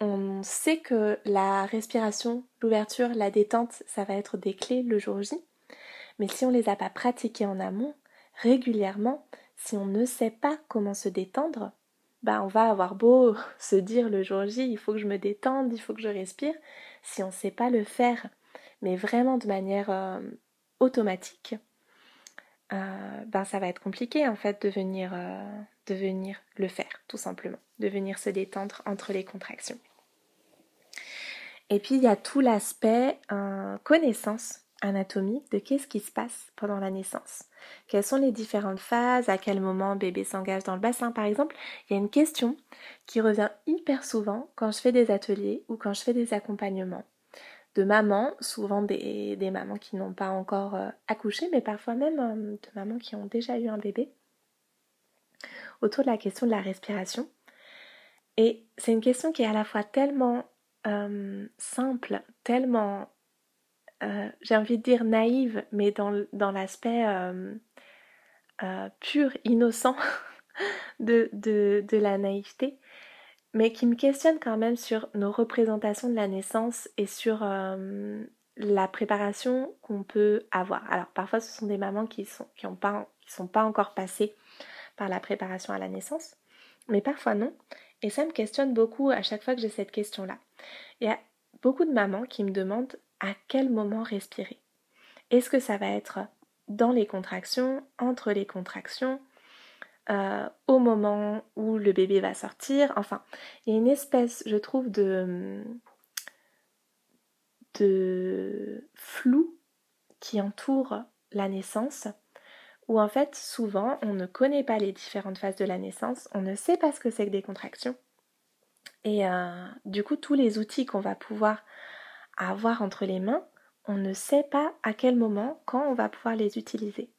on sait que la respiration, l'ouverture, la détente, ça va être des clés le jour J. Mais si on ne les a pas pratiquées en amont, régulièrement, si on ne sait pas comment se détendre, bah, on va avoir beau se dire le jour J, il faut que je me détende, il faut que je respire, si on ne sait pas le faire, mais vraiment de manière euh, automatique, euh, ben ça va être compliqué en fait de venir, euh, de venir le faire, tout simplement, de venir se détendre entre les contractions. Et puis il y a tout l'aspect connaissance anatomique de qu'est-ce qui se passe pendant la naissance. Quelles sont les différentes phases, à quel moment bébé s'engage dans le bassin par exemple. Il y a une question qui revient hyper souvent quand je fais des ateliers ou quand je fais des accompagnements de mamans, souvent des, mamans qui n'ont pas encore euh, accouché, mais parfois même euh, de mamans qui ont déjà eu un bébé, autour de la question de la respiration. Et c'est une question qui est à la fois tellement euh, simple, tellement j'ai envie de dire naïve, mais dans, l'aspect pur, innocent de, la naïveté, mais qui me questionne quand même sur nos représentations de la naissance et sur la préparation qu'on peut avoir. Alors parfois ce sont des mamans qui sont pas sont pas encore passées par la préparation à la naissance, mais parfois non. Et ça me questionne beaucoup à chaque fois que j'ai cette question-là. Il y a beaucoup de mamans qui me demandent à quel moment respirer. Est-ce que ça va être dans les contractions, entre les contractions, euh, au moment où le bébé va sortir Enfin, il y a une espèce, je trouve, de, flou qui entoure la naissance, où en fait souvent on ne connaît pas les différentes phases de la naissance, on ne sait pas ce que c'est que des contractions. Et euh, du coup, tous les outils qu'on va pouvoir avoir entre les mains, on ne sait pas à quel moment, quand on va pouvoir les utiliser.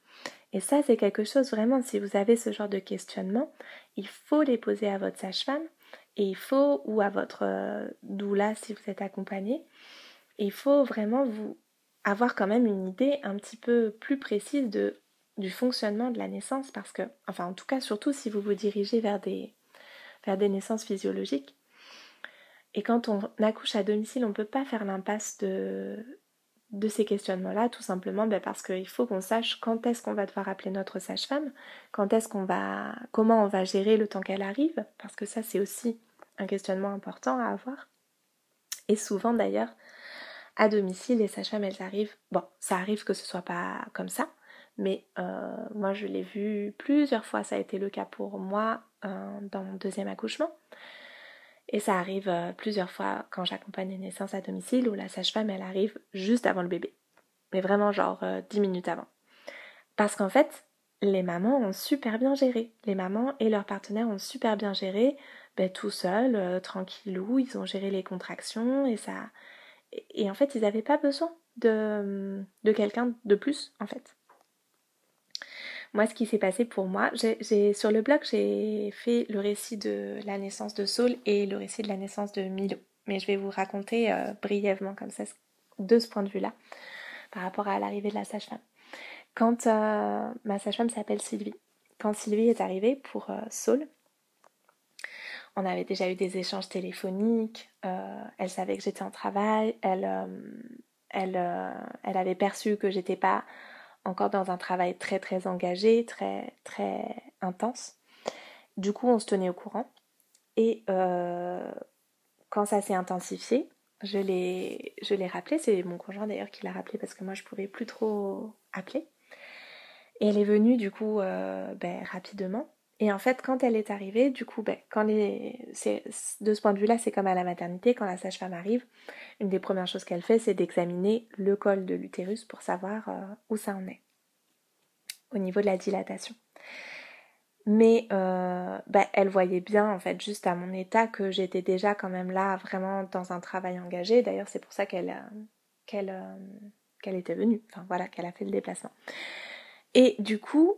Et ça, c'est quelque chose vraiment, si vous avez ce genre de questionnement, il faut les poser à votre sage-femme et il faut, ou à votre euh, doula si vous êtes accompagné, il faut vraiment vous avoir quand même une idée un petit peu plus précise de, du fonctionnement de la naissance parce que, enfin en tout cas surtout si vous vous dirigez vers des, vers des naissances physiologiques. Et quand on accouche à domicile, on ne peut pas faire l'impasse de, de ces questionnements-là, tout simplement ben, parce qu'il faut qu'on sache quand est-ce qu'on va devoir appeler notre sage-femme, quand est-ce qu'on va, comment on va gérer le temps qu'elle arrive, parce que ça c'est aussi un questionnement important à avoir. Et souvent d'ailleurs, à domicile, les sages-femmes elles arrivent, bon, ça arrive que ce soit pas comme ça, mais euh, moi je l'ai vu plusieurs fois, ça a été le cas pour moi euh, dans mon deuxième accouchement. Et ça arrive euh, plusieurs fois quand j'accompagne les naissances à domicile où la sage-femme elle arrive juste avant le bébé. Mais vraiment genre 10 minutes avant. Parce qu'en fait, les mamans ont super bien géré. Les mamans et leurs partenaires ont super bien géré, ben, tout seuls, tranquillou, ils ont géré les contractions et ça. Et, en fait, ils n'avaient pas besoin de, de quelqu'un de plus, en fait. Moi, ce qui s'est passé pour moi, j'ai sur le blog, j'ai fait le récit de la naissance de Saul et le récit de la naissance de Milo. Mais je vais vous raconter euh, brièvement comme ça, de ce point de vue-là, par rapport à l'arrivée de la sage-femme. Quand euh, ma sage-femme s'appelle Sylvie, quand Sylvie est arrivée pour euh, Saul, on avait déjà eu des échanges téléphoniques, elle savait que j'étais en travail, elle, elle, elle avait perçu que j'étais pas encore dans un travail très très engagé, très très intense. Du coup, on se tenait au courant. Et euh, quand ça s'est intensifié, je l'ai, je rappelé. C'est mon conjoint d'ailleurs qui l'a rappelé parce que moi je pouvais plus trop appeler. Et elle est venue du coup euh, ben, rapidement. Et en fait, quand elle est arrivée, du coup, ben, quand les... de ce point de vue-là, c'est comme à la maternité, quand la sage-femme arrive, une des premières choses qu'elle fait, c'est d'examiner le col de l'utérus pour savoir euh, où ça en est, au niveau de la dilatation. Mais euh, ben, elle voyait bien, en fait, juste à mon état, que j'étais déjà quand même là, vraiment dans un travail engagé. D'ailleurs, c'est pour ça qu'elle euh, qu'elle qu'elle était venue, enfin voilà, qu'elle a fait le déplacement. Et du coup,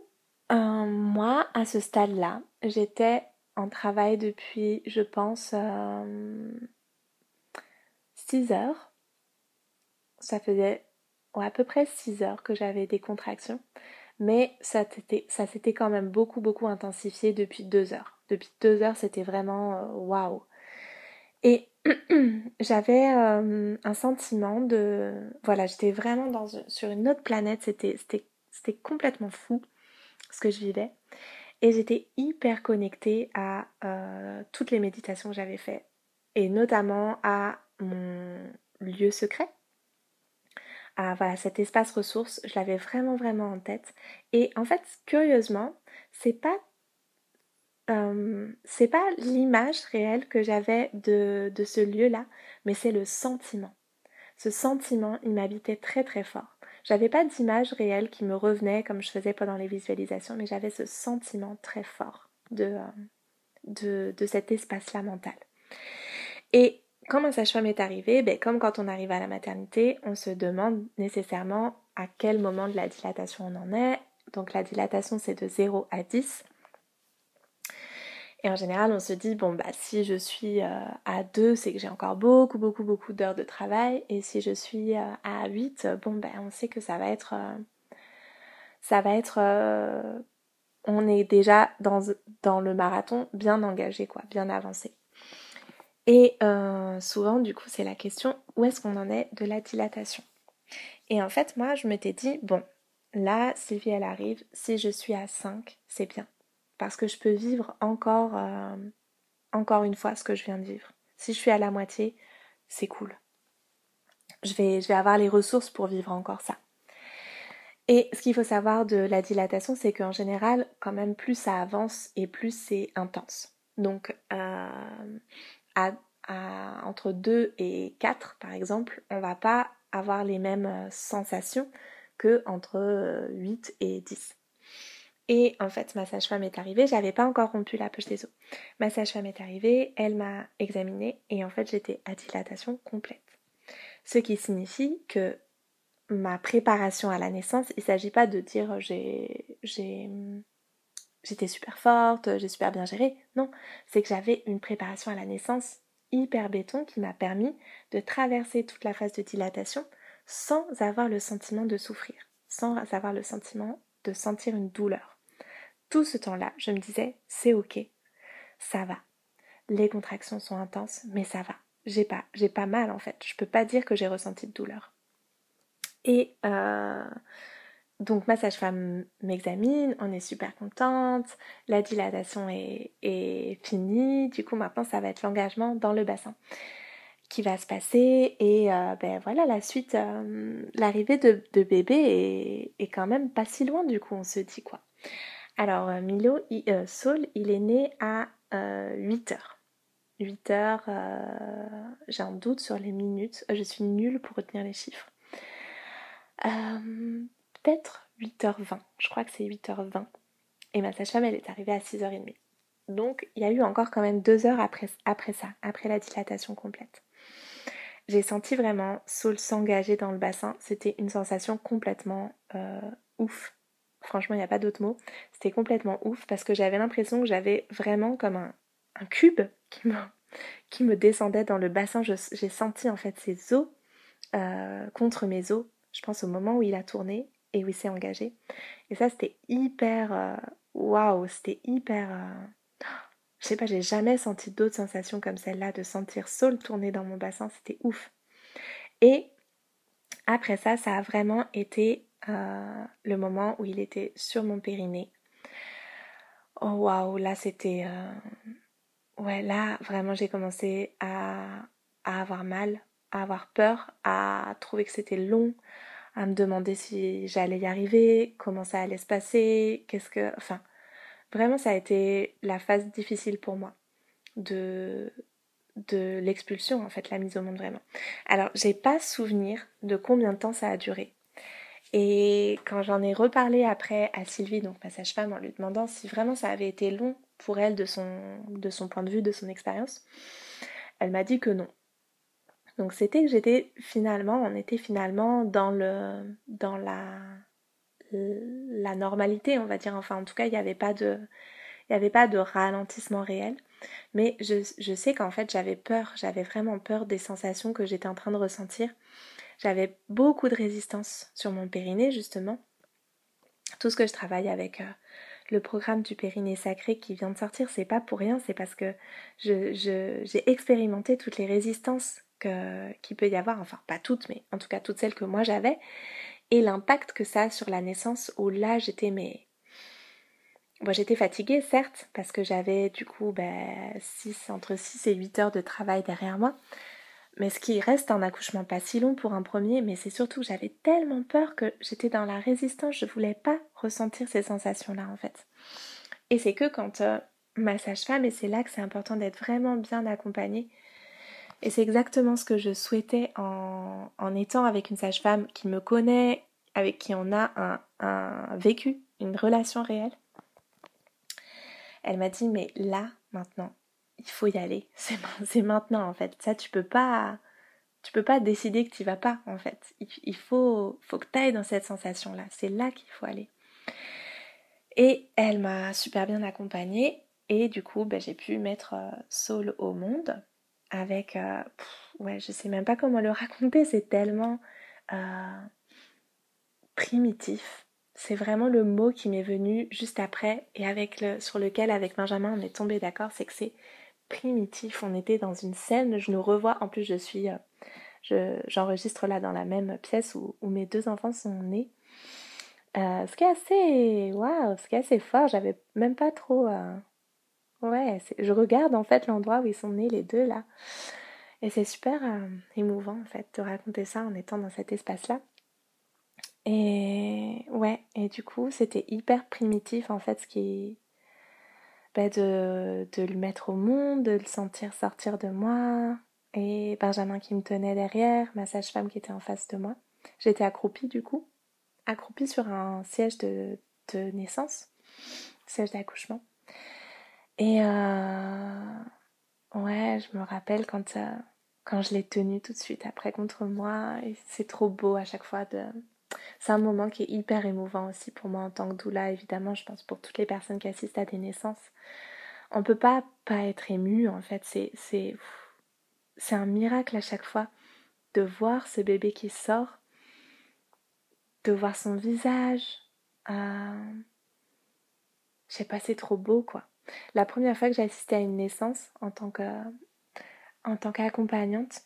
euh, moi, à ce stade-là, j'étais en travail depuis, je pense, 6 euh, heures. Ça faisait à peu près 6 heures que j'avais des contractions. Mais ça s'était quand même beaucoup, beaucoup intensifié depuis 2 heures. Depuis 2 heures, c'était vraiment euh, waouh. Et j'avais un sentiment de... Voilà, j'étais vraiment sur une autre planète. C'était complètement fou ce que je vivais. Et j'étais hyper connectée à euh, toutes les méditations que j'avais faites. Et notamment à mon lieu secret. À voilà, cet espace ressource. Je l'avais vraiment, vraiment en tête. Et en fait, curieusement, c'est pas euh, c'est pas l'image réelle que j'avais de, de ce lieu-là, mais c'est le sentiment. Ce sentiment, il m'habitait très très fort. J'avais pas d'image réelle qui me revenait comme je faisais pendant les visualisations, mais j'avais ce sentiment très fort de, euh, cet espace-là mental. Et quand ma sage-femme est arrivée, ben, comme quand on arrive à la maternité, on se demande nécessairement à quel moment de la dilatation on en est. Donc la dilatation c'est de 0 à 10. Et en général, on se dit, bon, bah, si je suis euh, à 2, c'est que j'ai encore beaucoup, beaucoup, beaucoup d'heures de travail. Et si je suis euh, à 8, bon, bah, on sait que ça va être. Euh, ça va être. on est déjà dans, dans le marathon bien engagé, quoi, bien avancé. Et souvent, du coup, c'est la question où est-ce qu'on en est de la dilatation? Et en fait, moi, je m'étais dit, bon, là, Sylvie, elle arrive, si je suis à 5, c'est bien parce que je peux vivre encore, euh, encore une fois ce que je viens de vivre. Si je suis à la moitié, c'est cool. Je vais, je vais avoir les ressources pour vivre encore ça. Et ce qu'il faut savoir de la dilatation, c'est qu'en général, quand même, plus ça avance et plus c'est intense. Donc, euh, entre 2 et 4 par exemple, on va pas avoir les mêmes euh, sensations que entre 8 et 10. Et en fait, ma sage-femme est arrivée, j'avais pas encore rompu la poche des os. Ma sage-femme est arrivée, elle m'a examinée et en fait j'étais à dilatation complète. Ce qui signifie que ma préparation à la naissance, il ne s'agit pas de dire j'étais super forte, j'ai super bien géré. Non, c'est que j'avais une préparation à la naissance hyper béton qui m'a permis de traverser toute la phase de dilatation sans avoir le sentiment de souffrir, sans avoir le sentiment de sentir une douleur. Tout ce temps-là, je me disais, c'est ok, ça va. Les contractions sont intenses, mais ça va. J'ai pas, j'ai pas mal en fait. Je peux pas dire que j'ai ressenti de douleur. Et euh, donc ma sage-femme m'examine, on est super contente, la dilatation est, finie, du coup maintenant ça va être l'engagement dans le bassin qui va se passer et euh, ben voilà la suite, euh, l'arrivée de, bébé est, quand même pas si loin du coup on se dit quoi. Alors Milo, il, Saul, il est né à 8 heures. 8 heures, j'ai un doute sur les minutes, je suis nulle pour retenir les chiffres. Euh, peut-être 8h20, je crois que c'est 8h20. Et ma sage-femme, elle est arrivée à 6h30. Donc il y a eu encore quand même deux heures après, après ça, après la dilatation complète. J'ai senti vraiment Saul s'engager dans le bassin. C'était une sensation complètement euh, ouf. Franchement, il n'y a pas d'autre mot. C'était complètement ouf parce que j'avais l'impression que j'avais vraiment comme un, cube qui me, qui me descendait dans le bassin. J'ai senti en fait ses os euh, contre mes os je pense au moment où il a tourné et où il s'est engagé. Et ça, c'était hyper. Euh, waouh, c'était hyper. Euh, je sais pas, j'ai jamais senti d'autres sensations comme celle-là, de sentir Saul tourner dans mon bassin, c'était ouf. Et après ça, ça a vraiment été euh, le moment où il était sur mon périnée. Oh waouh, là c'était. Ouais, là vraiment j'ai commencé à, à avoir mal à avoir peur, à trouver que c'était long, à me demander si j'allais y arriver, comment ça allait se passer, qu'est-ce que... Enfin, vraiment ça a été la phase difficile pour moi de de l'expulsion en fait, la mise au monde vraiment. Alors, j'ai pas souvenir de combien de temps ça a duré. Et quand j'en ai reparlé après à Sylvie, donc ma sage-femme, en lui demandant si vraiment ça avait été long pour elle de son, de son point de vue, de son expérience, elle m'a dit que non, donc c'était que j'étais finalement, on était finalement dans le dans la la normalité, on va dire. Enfin, en tout cas, il n'y avait pas de il avait pas de ralentissement réel. Mais je, je sais qu'en fait, j'avais peur, j'avais vraiment peur des sensations que j'étais en train de ressentir. J'avais beaucoup de résistance sur mon périnée, justement. Tout ce que je travaille avec euh, le programme du périnée sacré qui vient de sortir, c'est pas pour rien, c'est parce que j'ai expérimenté toutes les résistances qu'il peut y avoir, enfin pas toutes, mais en tout cas toutes celles que moi j'avais, et l'impact que ça a sur la naissance où là j'étais mais Bon, j'étais fatiguée, certes, parce que j'avais du coup ben, entre 6 et 8 heures de travail derrière moi. Mais ce qui reste un accouchement pas si long pour un premier, mais c'est surtout que j'avais tellement peur que j'étais dans la résistance, je voulais pas ressentir ces sensations-là en fait. Et c'est que quand euh, ma sage-femme, et c'est là que c'est important d'être vraiment bien accompagnée, et c'est exactement ce que je souhaitais en, étant avec une sage-femme qui me connaît, avec qui on a un, vécu, une relation réelle. Elle m'a dit, mais là, maintenant, il faut y aller. C'est maintenant, en fait. Ça, tu peux pas, tu peux pas décider que tu vas pas, en fait. Il, faut, que tu ailles dans cette sensation-là. C'est là, qu'il faut aller. Et elle m'a super bien accompagnée. Et du coup, ben, j'ai pu mettre euh, Saul au monde avec, euh, ouais, je sais même pas comment le raconter, c'est tellement euh, primitif. C'est vraiment le mot qui m'est venu juste après et avec le, sur lequel avec Benjamin on est tombé d'accord, c'est que c'est primitif. On était dans une scène, je nous revois, en plus je suis, euh, j'enregistre là dans la même pièce où, mes deux enfants sont nés. ce qui est assez, waouh, ce qui est assez fort. J'avais même pas trop Ouais, je regarde en fait l'endroit où ils sont nés les deux là. Et c'est super euh, émouvant en fait de raconter ça en étant dans cet espace-là. Et ouais, et du coup c'était hyper primitif en fait ce qui, bah, de, de le mettre au monde, de le sentir sortir de moi. Et Benjamin qui me tenait derrière, ma sage-femme qui était en face de moi. J'étais accroupie du coup, accroupie sur un siège de, de naissance, siège d'accouchement. Et euh, ouais, je me rappelle quand, euh, quand je l'ai tenu tout de suite après contre moi. C'est trop beau à chaque fois de. C'est un moment qui est hyper émouvant aussi pour moi en tant que doula, évidemment, je pense pour toutes les personnes qui assistent à des naissances. On peut pas pas être ému en fait, c'est un miracle à chaque fois de voir ce bébé qui sort, de voir son visage. Euh... Je sais pas, c'est trop beau quoi. La première fois que j'ai assisté à une naissance en tant que en tant qu'accompagnante,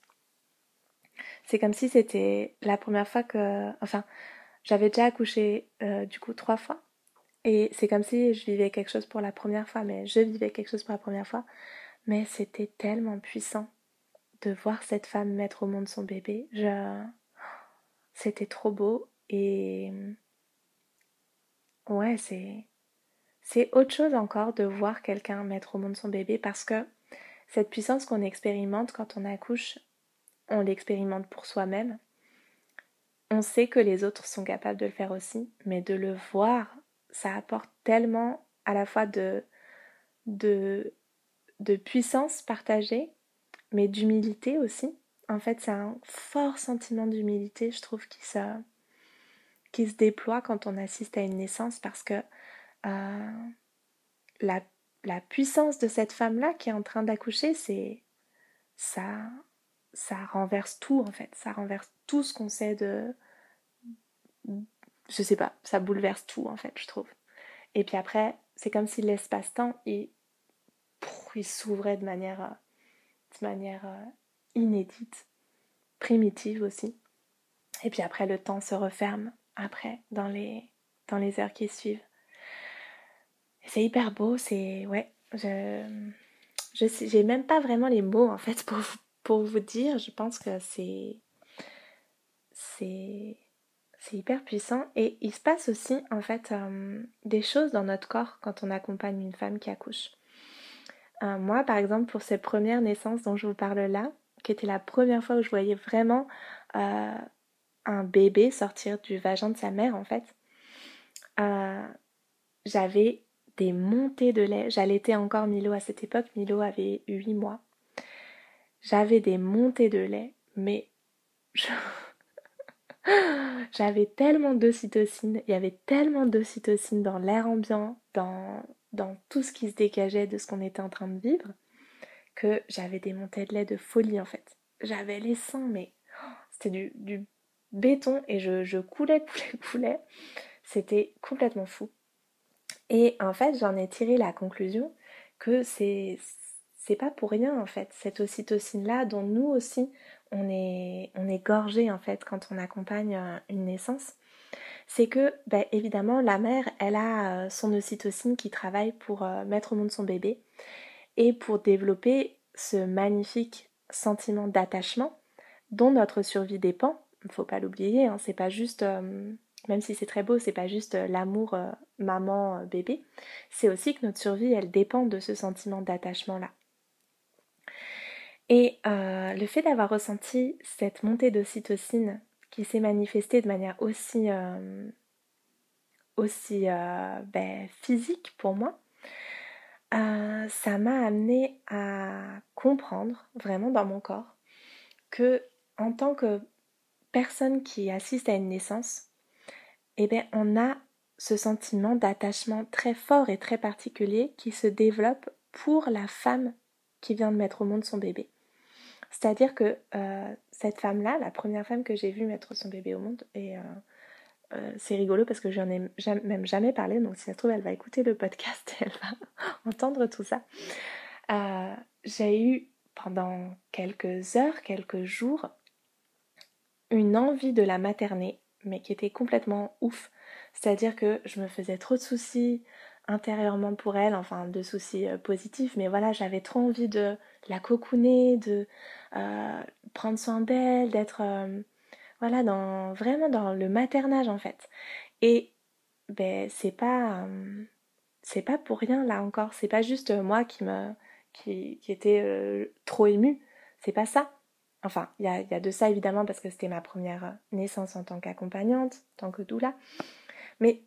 c'est comme si c'était la première fois que, enfin, j'avais déjà accouché euh, du coup trois fois, et c'est comme si je vivais quelque chose pour la première fois, mais je vivais quelque chose pour la première fois, mais c'était tellement puissant de voir cette femme mettre au monde son bébé. Je... C'était trop beau et ouais, c'est c'est autre chose encore de voir quelqu'un mettre au monde son bébé parce que cette puissance qu'on expérimente quand on accouche, on l'expérimente pour soi-même. On sait que les autres sont capables de le faire aussi, mais de le voir, ça apporte tellement à la fois de, puissance partagée, mais d'humilité aussi. En fait, c'est un fort sentiment d'humilité, je trouve, qui se, qui se déploie quand on assiste à une naissance parce que euh, la, la, puissance de cette femme-là qui est en train d'accoucher, c'est ça, ça renverse tout en fait, ça renverse tout ce qu'on sait de, je sais pas, ça bouleverse tout en fait, je trouve. Et puis après, c'est comme si l'espace-temps il, il s'ouvrait de manière, de manière euh, inédite, primitive aussi. Et puis après, le temps se referme après dans les, dans les heures qui suivent. C'est hyper beau, c'est. Ouais, je. Je j'ai même pas vraiment les mots en fait pour vous, pour vous dire. Je pense que c'est. C'est. Hyper puissant et il se passe aussi en fait euh, des choses dans notre corps quand on accompagne une femme qui accouche. Euh, moi par exemple pour ces premières naissances dont je vous parle là, qui était la première fois où je voyais vraiment euh, un bébé sortir du vagin de sa mère en fait, j'avais des montées de lait. J'allaitais encore Milo à cette époque. Milo avait 8 mois. J'avais des montées de lait, mais j'avais tellement d'ocytocine, il y avait tellement d'ocytocine dans l'air ambiant, dans, tout ce qui se dégageait de ce qu'on était en train de vivre, que j'avais des montées de lait de folie en fait. J'avais les seins, mais c'était du, du béton et je, je coulais, coulais, coulais. C'était complètement fou. Et en fait, j'en ai tiré la conclusion que c'est c'est pas pour rien en fait cette ocytocine là dont nous aussi on est on est gorgé en fait quand on accompagne euh, une naissance c'est que ben, évidemment la mère elle a euh, son ocytocine qui travaille pour euh, mettre au monde son bébé et pour développer ce magnifique sentiment d'attachement dont notre survie dépend faut pas l'oublier hein, c'est pas juste même si c'est très beau, c'est pas juste l'amour maman-bébé, c'est aussi que notre survie, elle dépend de ce sentiment d'attachement-là. Et le fait d'avoir ressenti cette montée d'ocytocine qui s'est manifestée de manière aussi, aussi ben, physique pour moi, ça m'a amené à comprendre vraiment dans mon corps que en tant que personne qui assiste à une naissance, eh bien, on a ce sentiment d'attachement très fort et très particulier qui se développe pour la femme qui vient de mettre au monde son bébé. C'est-à-dire que euh, cette femme-là, la première femme que j'ai vue mettre son bébé au monde, et euh, euh, c'est rigolo parce que j'en ai même jamais parlé, donc si ça se trouve, elle va écouter le podcast et elle va entendre tout ça. j'ai eu pendant quelques heures, quelques jours, une envie de la materner mais qui était complètement ouf. C'est-à-dire que je me faisais trop de soucis intérieurement pour elle, enfin de soucis euh, positifs, mais voilà, j'avais trop envie de la cocooner, de euh, prendre soin d'elle, d'être euh, voilà, dans vraiment dans le maternage en fait. Et ben c'est pas c'est pas pour rien là encore, c'est pas juste moi qui me qui, qui était trop émue, c'est pas ça. Enfin, il y a, y a, de ça évidemment parce que c'était ma première naissance en tant qu'accompagnante, en tant que doula. Mais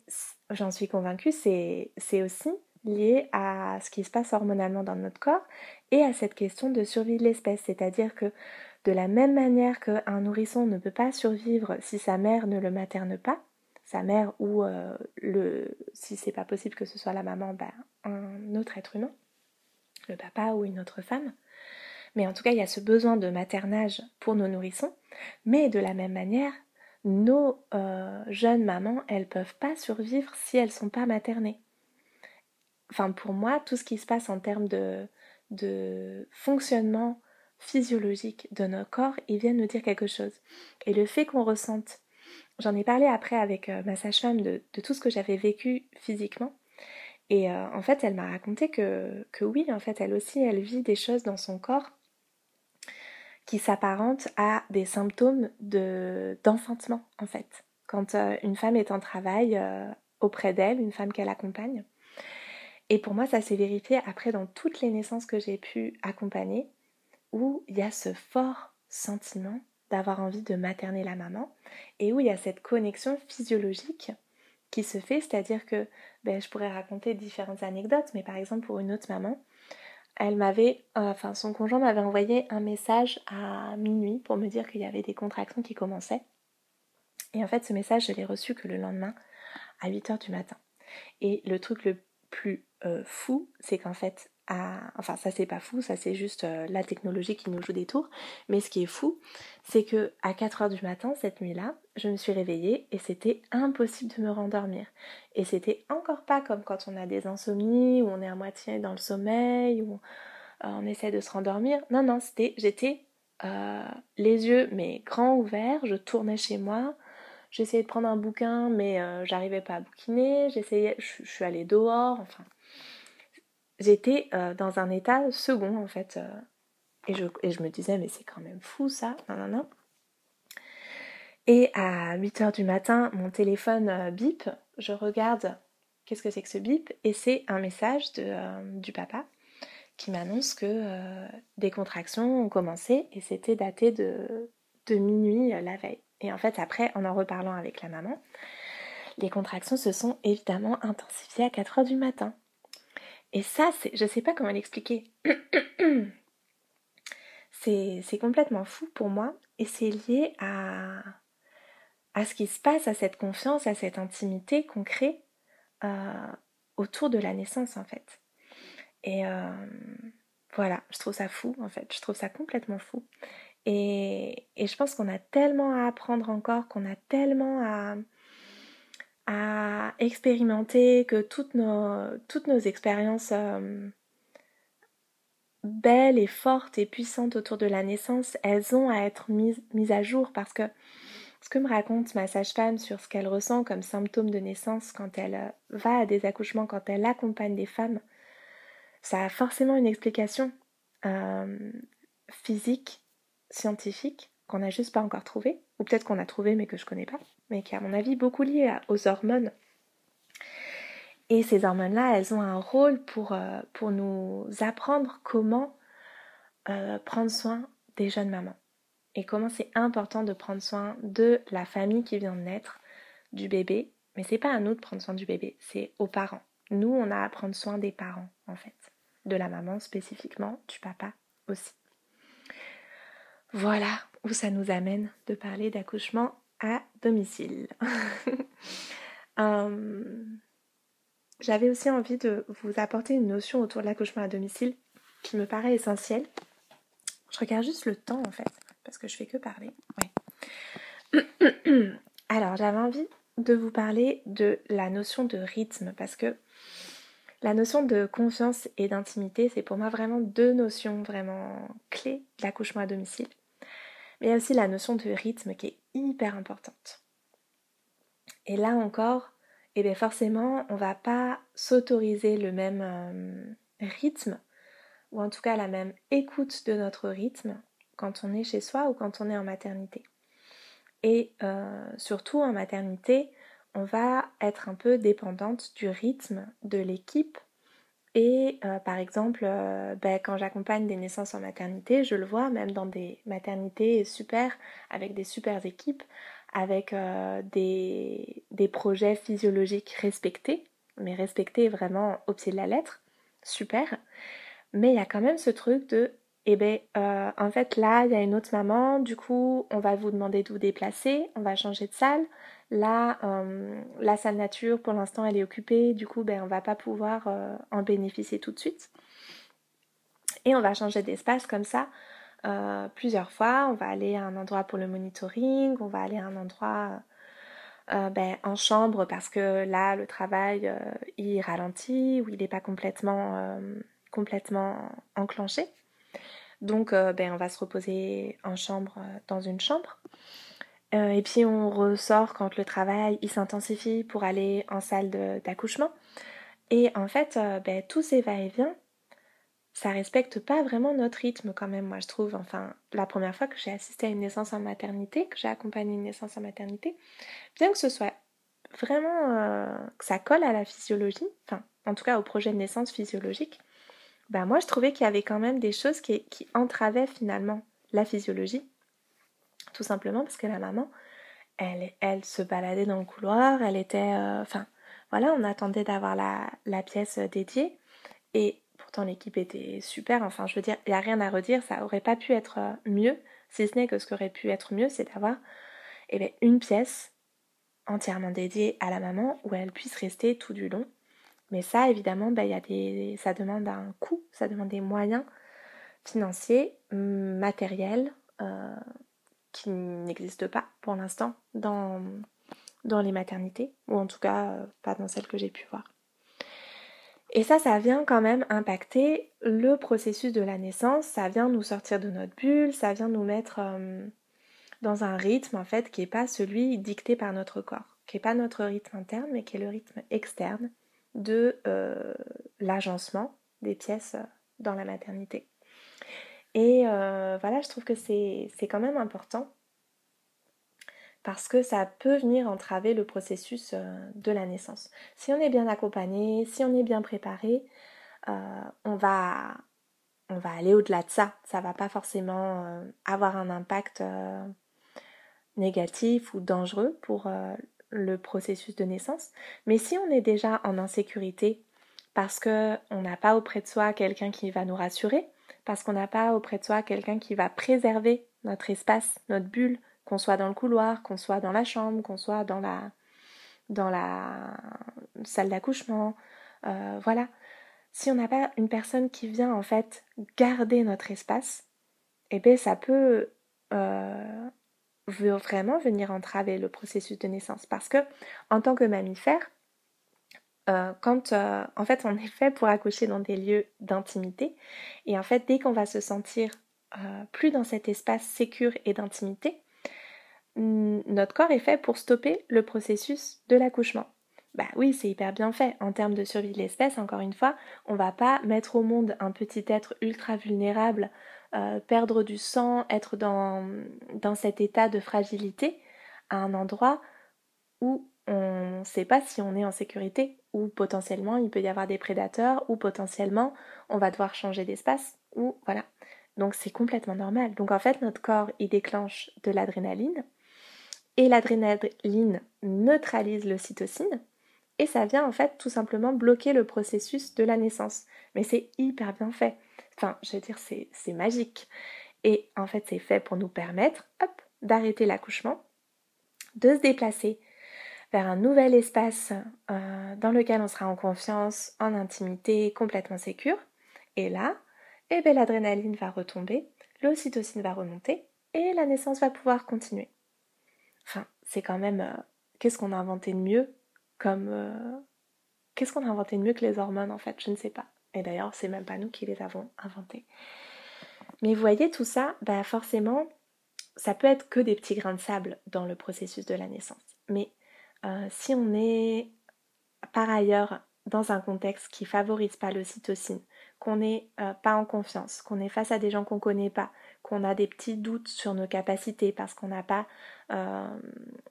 j'en suis convaincue, c'est aussi lié à ce qui se passe hormonalement dans notre corps et à cette question de survie de l'espèce. C'est-à-dire que de la même manière qu'un nourrisson ne peut pas survivre si sa mère ne le materne pas, sa mère ou euh, le, si c'est pas possible que ce soit la maman, ben, un autre être humain, le papa ou une autre femme. Mais en tout cas, il y a ce besoin de maternage pour nos nourrissons. Mais de la même manière, nos euh, jeunes mamans, elles peuvent pas survivre si elles sont pas maternées. Enfin, pour moi, tout ce qui se passe en termes de, de fonctionnement physiologique de nos corps, ils viennent nous dire quelque chose. Et le fait qu'on ressente, j'en ai parlé après avec euh, ma sage-femme de, tout ce que j'avais vécu physiquement. Et euh, en fait, elle m'a raconté que, que oui, en fait, elle aussi, elle vit des choses dans son corps qui s'apparentent à des symptômes de, d'enfantement, en fait. Quand euh, une femme est en travail auprès d'elle, une femme qu'elle accompagne. Et pour moi, ça s'est vérifié après dans toutes les naissances que j'ai pu accompagner où il y a ce fort sentiment d'avoir envie de materner la maman et où il y a cette connexion physiologique qui se fait, c'est-à-dire que ben, je pourrais raconter différentes anecdotes, mais par exemple pour une autre maman, elle m'avait, euh, enfin son conjoint m'avait envoyé un message à minuit pour me dire qu'il y avait des contractions qui commençaient. Et en fait ce message je l'ai reçu que le lendemain à 8h du matin. Et le truc le plus euh, fou, c'est qu'en fait Enfin, ça c'est pas fou, ça c'est juste euh, la technologie qui nous joue des tours. Mais ce qui est fou, c'est que à 4h du matin, cette nuit-là, je me suis réveillée et c'était impossible de me rendormir. Et c'était encore pas comme quand on a des insomnies, où on est à moitié dans le sommeil, où euh, on essaie de se rendormir. Non, non, c'était, j'étais euh, les yeux mais grands ouverts, je tournais chez moi. J'essayais de prendre un bouquin, mais j'arrivais pas à bouquiner. J'essayais, je suis allée dehors, enfin j'étais euh, dans un état second en fait. Euh, et, je, me disais, mais c'est quand même fou ça. Non, non, non. Et à 8h du matin, mon téléphone euh, bip. Je regarde qu'est-ce que c'est que ce bip? Et c'est un message de, du papa qui m'annonce que des contractions ont commencé et c'était daté de, de minuit la veille. Et en fait, après, en en reparlant avec la maman, les contractions se sont évidemment intensifiées à 4 h du matin. Et ça, je ne sais pas comment l'expliquer. c'est complètement fou pour moi et c'est lié à, à ce qui se passe, à cette confiance, à cette intimité qu'on crée euh, autour de la naissance en fait. Et euh, voilà, je trouve ça fou en fait, je trouve ça complètement fou. Et, et je pense qu'on a tellement à apprendre encore, qu'on a tellement à, à expérimenter, que toutes nos, expériences euh, belles et fortes et puissantes autour de la naissance, elles ont à être mises, à jour parce que ce que me raconte ma sage-femme sur ce qu'elle ressent comme symptômes de naissance quand elle euh, va à des accouchements, quand elle accompagne des femmes, ça a forcément une explication euh, physique, scientifique, qu'on n'a juste pas encore trouvée, ou peut-être qu'on a trouvé mais que je connais pas mais qui est à mon avis beaucoup lié aux hormones. Et ces hormones-là, elles ont un rôle pour, euh, nous apprendre comment euh, prendre soin des jeunes mamans. Et comment c'est important de prendre soin de la famille qui vient de naître, du bébé. Mais c'est pas à nous de prendre soin du bébé, c'est aux parents. Nous, on a à prendre soin des parents, en fait. De la maman spécifiquement, du papa aussi. Voilà où ça nous amène de parler d'accouchement à domicile. Euh, j'avais aussi envie de vous apporter une notion autour de l'accouchement à domicile qui me paraît essentielle. Je regarde juste le temps en fait, parce que je fais que parler. Alors j'avais envie de vous parler de la notion de rythme, parce que la notion de confiance et d'intimité, c'est pour moi vraiment deux notions vraiment clés de l'accouchement à domicile. Mais aussi la notion de rythme qui est hyper importante. Et là encore, et eh bien forcément, on va pas s'autoriser le même euh, rythme, ou en tout cas la même écoute de notre rythme quand on est chez soi ou quand on est en maternité. Et euh, surtout en maternité, on va être un peu dépendante du rythme de l'équipe. Et euh, par exemple, euh, ben, quand j'accompagne des naissances en maternité, je le vois même dans des maternités super, avec des super équipes, avec euh, des, des, projets physiologiques respectés, mais respectés vraiment au pied de la lettre, super. Mais il y a quand même ce truc de eh ben en fait là il y a une autre maman, du coup on va vous demander de vous déplacer, on va changer de salle. Là euh, la salle nature pour l'instant elle est occupée, du coup ben on va pas pouvoir euh, en bénéficier tout de suite. Et on va changer d'espace comme ça plusieurs fois. On va aller à un endroit pour le monitoring, on va aller à un endroit ben, en chambre parce que là le travail il ralentit ou il n'est pas complètement complètement enclenché. Donc, euh, ben, on va se reposer en chambre, euh, dans une chambre. Euh, et puis, on ressort quand le travail il s'intensifie pour aller en salle d'accouchement. Et en fait, ben, tous ces va-et-vient, ça respecte pas vraiment notre rythme quand même, moi je trouve. Enfin, la première fois que j'ai assisté à une naissance en maternité, que j'ai accompagné une naissance en maternité, bien que ce soit vraiment que ça colle à la physiologie, enfin en tout cas au projet de naissance physiologique, bah moi je trouvais qu'il y avait quand même des choses qui, entravaient finalement la physiologie. Tout simplement parce que la maman, elle, elle se baladait dans le couloir, elle était... Euh, enfin, voilà, on attendait d'avoir la, la, pièce dédiée. Et pourtant l'équipe était super, enfin je veux dire, il n'y a rien à redire, ça aurait pas pu être euh, mieux, si ce n'est que ce qui aurait pu être mieux, c'est d'avoir eh bien, une pièce entièrement dédiée à la maman où elle puisse rester tout du long mais ça, évidemment, ben, y a des, ça demande un coût, ça demande des moyens financiers, matériels, euh, qui n'existent pas pour l'instant dans, dans les maternités, ou en tout cas euh, pas dans celles que j'ai pu voir. Et ça, ça vient quand même impacter le processus de la naissance, ça vient nous sortir de notre bulle, ça vient nous mettre euh, dans un rythme en fait qui n'est pas celui dicté par notre corps, qui n'est pas notre rythme interne, mais qui est le rythme externe de euh, l'agencement des pièces dans la maternité. Et euh, voilà, je trouve que c'est quand même important parce que ça peut venir entraver le processus euh, de la naissance. Si on est bien accompagné, si on est bien préparé, on, va, on va aller au-delà de ça. Ça va pas forcément avoir un impact négatif ou dangereux pour le processus de naissance. Mais si on est déjà en insécurité parce qu'on n'a pas auprès de soi quelqu'un qui va nous rassurer, parce qu'on n'a pas auprès de soi quelqu'un qui va préserver notre espace, notre bulle, qu'on soit dans le couloir, qu'on soit dans la chambre, qu'on soit dans la, dans la salle d'accouchement, euh, voilà. Si on n'a pas une personne qui vient en fait garder notre espace, eh bien ça peut euh, vraiment venir entraver le processus de naissance parce que en tant que mammifère, euh, quand euh, en fait on est fait pour accoucher dans des lieux d'intimité et en fait dès qu'on va se sentir euh, plus dans cet espace sécure et d'intimité, notre corps est fait pour stopper le processus de l'accouchement. Bah oui, c'est hyper bien fait. En termes de survie de l'espèce, encore une fois, on va pas mettre au monde un petit être ultra vulnérable perdre du sang, être dans, dans cet état de fragilité à un endroit où on ne sait pas si on est en sécurité, ou potentiellement il peut y avoir des prédateurs, ou potentiellement on va devoir changer d'espace, ou voilà. Donc c'est complètement normal. Donc en fait notre corps il déclenche de l'adrénaline, et l'adrénaline neutralise l'ocytocine, et ça vient en fait tout simplement bloquer le processus de la naissance. Mais c'est hyper bien fait. Enfin, je veux dire, c'est magique. Et en fait, c'est fait pour nous permettre, hop, d'arrêter l'accouchement, de se déplacer vers un nouvel espace euh, dans lequel on sera en confiance, en intimité, complètement sécure. Et là, eh ben, l'adrénaline va retomber, l'ocytocine va remonter et la naissance va pouvoir continuer. Enfin, c'est quand même... Euh, qu'est-ce qu'on a inventé de mieux comme... Euh, qu'est-ce qu'on a inventé de mieux que les hormones en fait? Je ne sais pas. Et d'ailleurs, c'est même pas nous qui les avons inventés. Mais vous voyez, tout ça, bah forcément, ça peut être que des petits grains de sable dans le processus de la naissance. Mais euh, si on est par ailleurs dans un contexte qui favorise pas l'ocytocine, qu'on n'est euh, pas en confiance, qu'on est face à des gens qu'on connaît pas, qu'on a des petits doutes sur nos capacités parce qu'on n'a pas euh,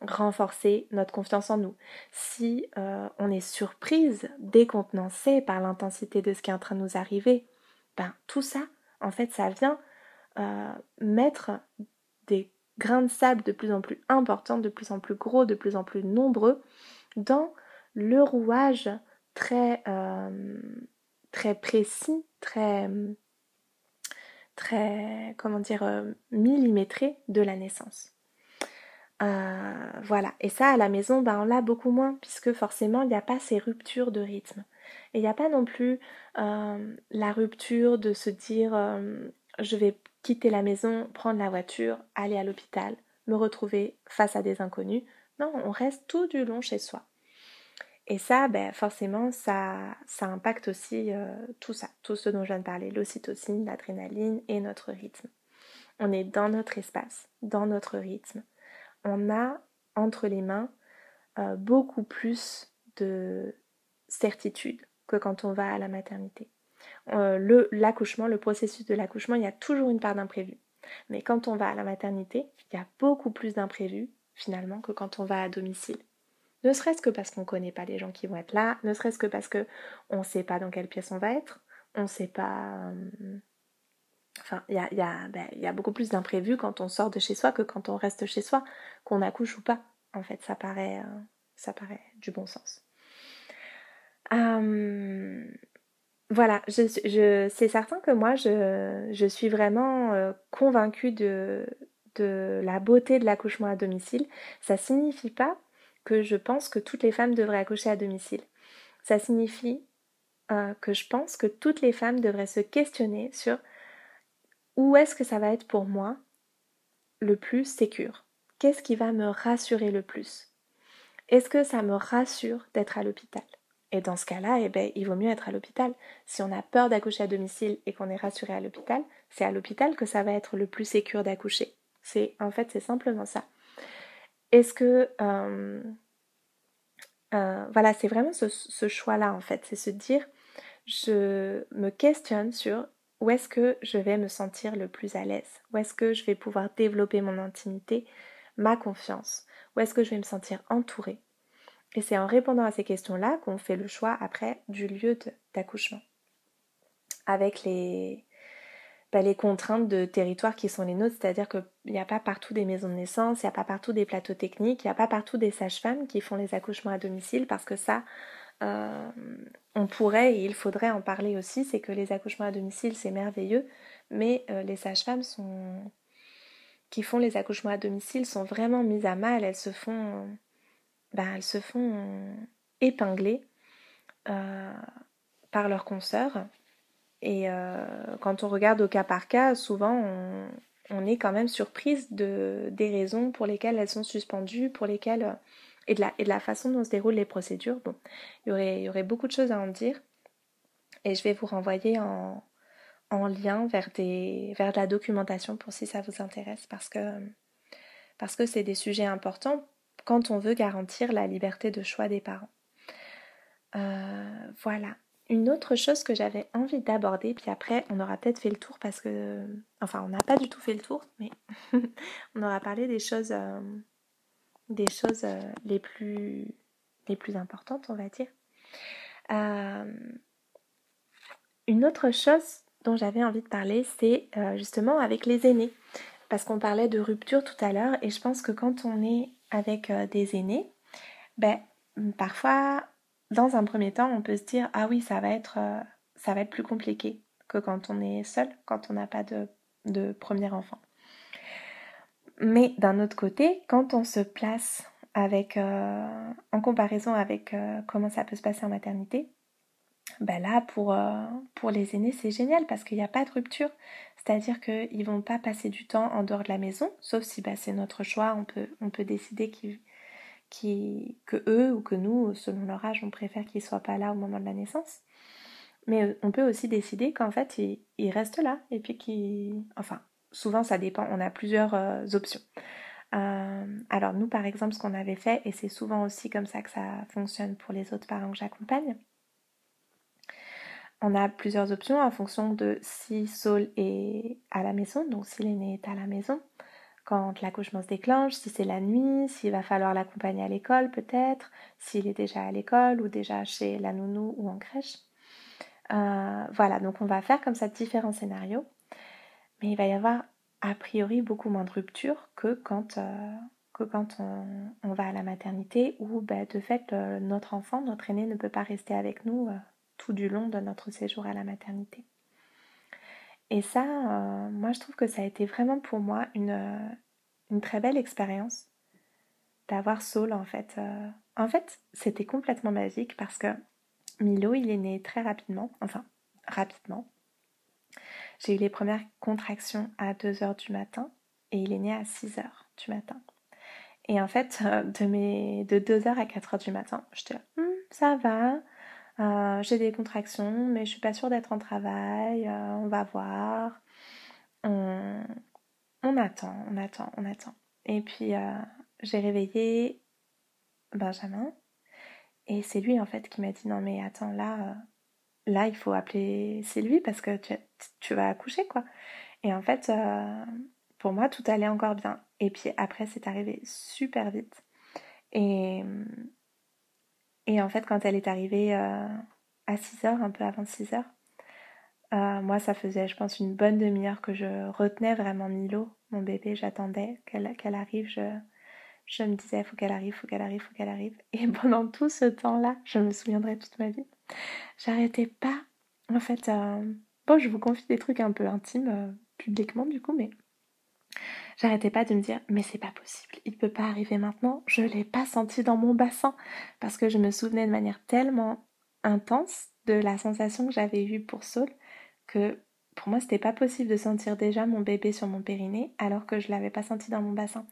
renforcé notre confiance en nous, si on est surprise, décontenancé par l'intensité de ce qui est en train de nous arriver, ben tout ça, en fait, ça vient mettre des grains de sable de plus en plus importants, de plus en plus gros, de plus en plus nombreux dans le rouage très, euh, très précis, très, très, comment dire, euh, millimétré de la naissance. Euh, voilà, et ça à la maison, ben, on l'a beaucoup moins, puisque forcément il n'y a pas ces ruptures de rythme. Et il n'y a pas non plus la rupture de se dire je vais quitter la maison, prendre la voiture, aller à l'hôpital, me retrouver face à des inconnus. Non, on reste tout du long chez soi. Et ça, ben, forcément, ça, ça impacte aussi euh, tout ça, tout ce dont je viens de parler, l'ocytocine, l'adrénaline et notre rythme. On est dans notre espace, dans notre rythme. On a entre les mains euh, beaucoup plus de certitude que quand on va à la maternité. Euh, le, l'accouchement, le processus de l'accouchement, il y a toujours une part d'imprévu. Mais quand on va à la maternité, il y a beaucoup plus d'imprévus finalement que quand on va à domicile. Ne serait-ce que parce qu'on ne connaît pas les gens qui vont être là, ne serait-ce que parce qu'on ne sait pas dans quelle pièce on va être, on ne sait pas... Euh, enfin, il y a, ben, beaucoup plus d'imprévus quand on sort de chez soi que quand on reste chez soi, qu'on accouche ou pas. En fait, ça paraît, euh, ça paraît du bon sens. Voilà, je, je, c'est certain que moi, je, suis vraiment convaincue de, de la beauté de l'accouchement à domicile. Ça signifie pas que je pense que toutes les femmes devraient accoucher à domicile. Ça signifie euh, que je pense que toutes les femmes devraient se questionner sur où est-ce que ça va être pour moi le plus sécure? Qu'est-ce qui va me rassurer le plus? Est-ce que ça me rassure d'être à l'hôpital? Et dans ce cas-là, eh ben, il vaut mieux être à l'hôpital. Si on a peur d'accoucher à domicile et qu'on est rassuré à l'hôpital, c'est à l'hôpital que ça va être le plus sécure d'accoucher. C'est en fait c'est simplement ça. Est-ce que... Euh, euh, voilà, c'est vraiment ce, choix-là en fait, c'est se dire, je me questionne sur où est-ce que je vais me sentir le plus à l'aise, où est-ce que je vais pouvoir développer mon intimité, ma confiance, où est-ce que je vais me sentir entourée? Et c'est en répondant à ces questions-là qu'on fait le choix après du lieu d'accouchement. Avec les, bah, les contraintes de territoire qui sont les nôtres, c'est-à-dire qu'il n'y a pas partout des maisons de naissance, il n'y a pas partout des plateaux techniques, il n'y a pas partout des sages-femmes qui font les accouchements à domicile, parce que ça, euh, on pourrait et il faudrait en parler aussi, c'est que les accouchements à domicile, c'est merveilleux, mais euh, les sages-femmes sont qui font les accouchements à domicile sont vraiment mises à mal, elles se font, bah, elles se font épingler euh, par leurs consoeurs. Et euh, quand on regarde au cas par cas, souvent on, est quand même surprise de, des raisons pour lesquelles elles sont suspendues, pour lesquelles et de la, façon dont se déroulent les procédures. Bon, il y aurait, beaucoup de choses à en dire. Et je vais vous renvoyer en, en lien vers, de la documentation pour si ça vous intéresse parce que c'est des sujets importants quand on veut garantir la liberté de choix des parents. Euh, voilà. Une autre chose que j'avais envie d'aborder, puis après on aura peut-être fait le tour parce que, enfin on n'a pas du tout fait le tour, mais on aura parlé des choses, euh, des choses euh, les plus, les plus importantes, on va dire. Une autre chose dont j'avais envie de parler, c'est justement avec les aînés, parce qu'on parlait de rupture tout à l'heure, et je pense que quand on est avec des aînés, ben parfois dans un premier temps, on peut se dire ah oui, ça va être, euh, ça va être plus compliqué que quand on est seul, quand on n'a pas de, premier enfant. Mais d'un autre côté, quand on se place avec, euh, en comparaison avec euh, comment ça peut se passer en maternité, ben là, pour les aînés, c'est génial parce qu'il n'y a pas de rupture. C'est-à-dire qu'ils ne vont pas passer du temps en dehors de la maison, sauf si ben, c'est notre choix, on peut, on peut décider qu'ils qui, que eux ou que nous, selon leur âge, on préfère qu'ils soient pas là au moment de la naissance. Mais euh, on peut aussi décider qu'en fait, ils, restent là et puis qu'ils... Enfin, souvent ça dépend, on a plusieurs euh, options. Euh, alors nous, par exemple, ce qu'on avait fait, et c'est souvent aussi comme ça que ça fonctionne pour les autres parents que j'accompagne, On a plusieurs options en fonction de si Saul est à la maison, donc si l'aîné est à la maison, quand l'accouchement se déclenche, si c'est la nuit, s'il va falloir l'accompagner à l'école peut-être, s'il est déjà à l'école ou déjà chez la nounou ou en crèche. Euh, voilà, donc on va faire comme ça différents scénarios, mais il va y avoir a priori beaucoup moins de rupture que quand, euh, on, va à la maternité où bah, de fait euh, notre enfant, notre aîné ne peut pas rester avec nous tout du long de notre séjour à la maternité. Et ça, moi je trouve que ça a été vraiment pour moi une, une très belle expérience d'avoir Saul en fait. en fait, c'était complètement magique parce que Milo, il est né très rapidement, enfin rapidement. J'ai eu les premières contractions à 2h du matin et il est né à 6h du matin. Et en fait, euh, de, mes, de 2h à 4h du matin, je dis hmm, ça va, euh, j'ai des contractions, mais je suis pas sûre d'être en travail, euh, on va voir. On, attend, on attend, on attend. Et puis, j'ai réveillé Benjamin et c'est lui en fait qui m'a dit non mais attends là, euh, là il faut appeler Sylvie parce que tu, tu vas accoucher quoi. Et en fait euh, pour moi tout allait encore bien. Et puis après c'est arrivé super vite. Et, et en fait quand elle est arrivée euh, à 6h, un peu avant 6h, moi ça faisait je pense une bonne demi-heure que je retenais vraiment Milo, mon bébé, j'attendais qu'elle arrive, je me disais, faut qu'elle arrive, faut qu'elle arrive, faut qu'elle arrive. Et pendant tout ce temps-là, je me souviendrai toute ma vie, j'arrêtais pas. En fait, euh, bon, je vous confie des trucs un peu intimes euh, publiquement du coup, mais j'arrêtais pas de me dire, mais c'est pas possible, il peut pas arriver maintenant. Je l'ai pas senti dans mon bassin parce que je me souvenais de manière tellement intense de la sensation que j'avais eue pour Saul que pour moi, c'était pas possible de sentir déjà mon bébé sur mon périnée alors que je l'avais pas senti dans mon bassin.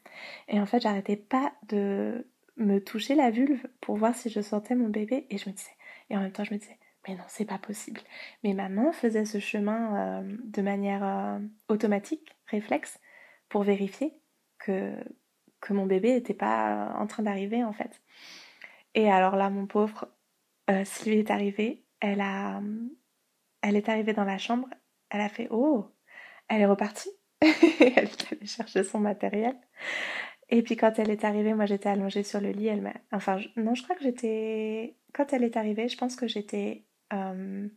Et en fait, j'arrêtais pas de me toucher la vulve pour voir si je sentais mon bébé et je me disais, et en même temps, je me disais, mais non, c'est pas possible. Mais ma main faisait ce chemin euh, de manière euh, automatique, réflexe, pour vérifier que, que mon bébé n'était pas en train d'arriver en fait. Et alors là, mon pauvre, euh, Sylvie est arrivée, elle a, elle est arrivée dans la chambre, elle a fait Oh, elle est repartie. elle est allée chercher son matériel. Et puis quand elle est arrivée, moi j'étais allongée sur le lit. Elle m'a. Enfin, non, je crois que j'étais. Quand elle est arrivée, je pense que j'étais euh,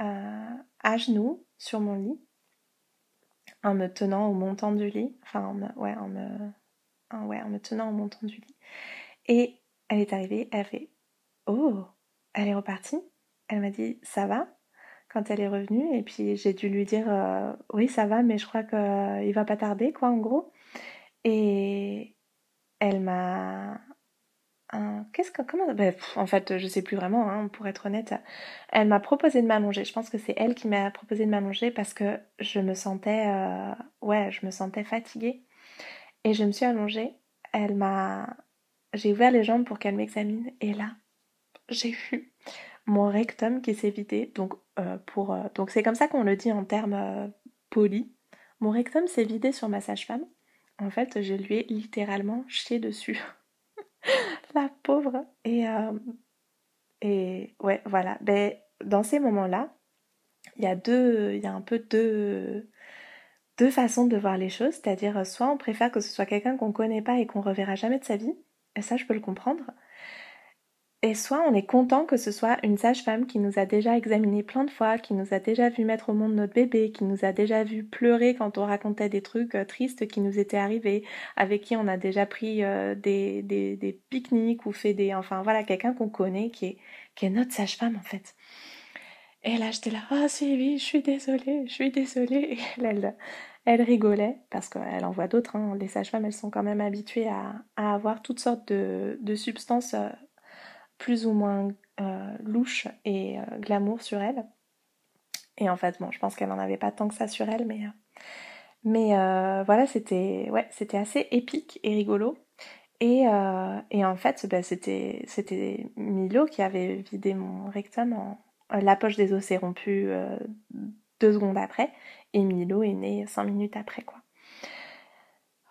euh, à genoux sur mon lit, en me tenant au montant du lit. Enfin, en me... ouais, en me... ouais, en me tenant au montant du lit. Et elle est arrivée, elle fait Oh, elle est repartie. Elle m'a dit Ça va? Quand elle est revenue. Et puis j'ai dû lui dire euh, oui ça va, mais je crois qu'il euh, va pas tarder quoi en gros. Et elle m'a Qu'est-ce que comment ben, En fait, je sais plus vraiment. Hein, pour être honnête, elle m'a proposé de m'allonger. Je pense que c'est elle qui m'a proposé de m'allonger parce que je me sentais, euh, ouais, je me sentais fatiguée et je me suis allongée. Elle m'a, j'ai ouvert les jambes pour qu'elle m'examine et là, j'ai vu mon rectum qui s'est vidé. Donc, euh, pour, euh, donc c'est comme ça qu'on le dit en termes polis. Mon rectum s'est vidé sur ma sage-femme. En fait, je lui ai littéralement chié dessus. La pauvre. Et, et ouais, voilà. Ben, dans ces moments-là, il y a deux, il y a un peu deux, deux façons de voir les choses. C'est-à-dire, soit on préfère que ce soit quelqu'un qu'on connaît pas et qu'on reverra jamais de sa vie. Et ça, je peux le comprendre. Et soit on est content que ce soit une sage-femme qui nous a déjà examiné plein de fois, qui nous a déjà vu mettre au monde notre bébé, qui nous a déjà vu pleurer quand on racontait des trucs euh, tristes qui nous étaient arrivés, avec qui on a déjà pris euh, des, des, pique-niques ou fait des... Enfin voilà, quelqu'un qu'on connaît qui est, qui est notre sage-femme en fait. Et là j'étais là, oh Sylvie, je suis désolée, je suis désolée. Et elle, elle rigolait, parce qu'elle en voit d'autres, hein. les sages-femmes elles sont quand même habituées à, à avoir toutes sortes de, de substances euh, plus ou moins euh, louche et euh, glamour sur elle. Et en fait, bon, je pense qu'elle n'en avait pas tant que ça sur elle, mais, euh, mais voilà, c'était assez épique et rigolo. Et, et en fait, bah, c'était, c'était Milo qui avait vidé mon rectum en. La poche des os s'est rompue deux secondes après, et Milo est né cinq minutes après, quoi.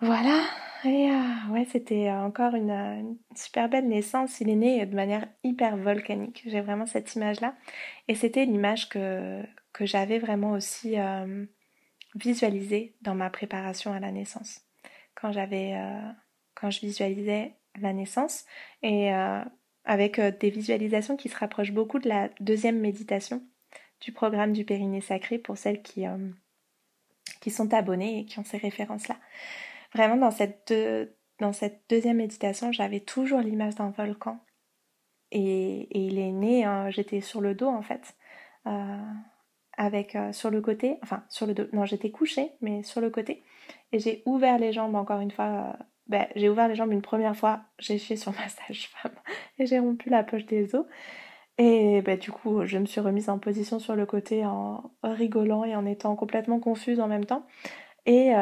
Voilà, Et euh, ouais, c'était encore une, une, super belle naissance. Il est né de manière hyper volcanique. J'ai vraiment cette image-là. Et c'était l'image que, que j'avais vraiment aussi euh, visualisée dans ma préparation à la naissance. Quand j'avais, euh, quand je visualisais la naissance et euh, avec des visualisations qui se rapprochent beaucoup de la deuxième méditation du programme du Périnée Sacré pour celles qui, qui sont abonnées et qui ont ces références-là. Vraiment, dans cette, deuxième méditation, j'avais toujours l'image d'un volcan. Et, il est né, hein, j'étais sur le dos en fait, euh, avec euh, sur le côté, enfin sur le dos, non j'étais couchée, mais sur le côté. Et j'ai ouvert les jambes encore une fois, euh, ben, j'ai ouvert les jambes une première fois, j'ai fait sur ma sage-femme et j'ai rompu la poche des os. Et ben, du coup, je me suis remise en position sur le côté en rigolant et en étant complètement confuse en même temps. Et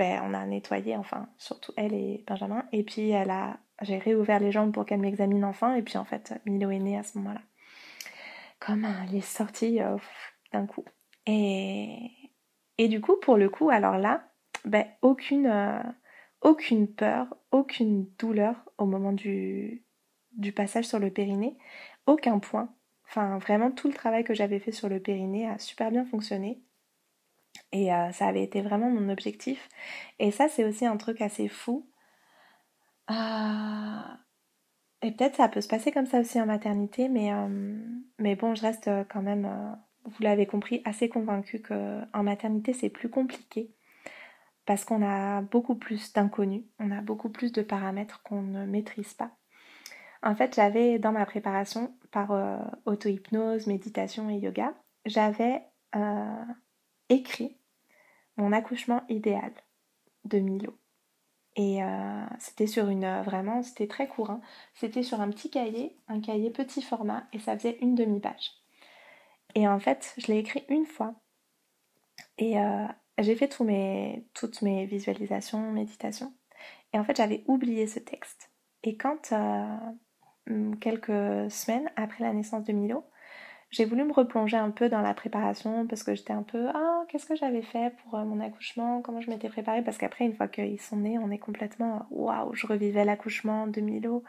ben, on a nettoyé, enfin, surtout elle et Benjamin. Et puis, elle a, j'ai réouvert les jambes pour qu'elle m'examine enfin. Et puis, en fait, Milo est né à ce moment-là. Comme elle est sortie euh, d'un coup. Et, et du coup, pour le coup, alors là, ben, aucune, euh, aucune peur, aucune douleur au moment du, du passage sur le périnée. Aucun point. Enfin, vraiment, tout le travail que j'avais fait sur le périnée a super bien fonctionné. Et euh, ça avait été vraiment mon objectif. Et ça, c'est aussi un truc assez fou. Euh, et peut-être ça peut se passer comme ça aussi en maternité, mais, euh, mais bon, je reste quand même, vous l'avez compris, assez convaincue qu'en maternité, c'est plus compliqué. Parce qu'on a beaucoup plus d'inconnus, on a beaucoup plus de paramètres qu'on ne maîtrise pas. En fait, j'avais dans ma préparation par auto-hypnose, méditation et yoga, j'avais écrit mon accouchement idéal de Milo. Et euh, c'était sur une. Euh, vraiment, c'était très court. C'était sur un petit cahier, un cahier petit format, et ça faisait une demi-page. Et en fait, je l'ai écrit une fois. Et euh, j'ai fait toutes mes visualisations, méditations. Et en fait, j'avais oublié ce texte. Et quand, quelques semaines après la naissance de Milo, j'ai voulu me replonger un peu dans la préparation parce que j'étais un peu ah qu'est-ce que j'avais fait pour euh, mon accouchement, comment je m'étais préparée parce qu'après une fois qu'ils sont nés on est complètement waouh je revivais l'accouchement de Milo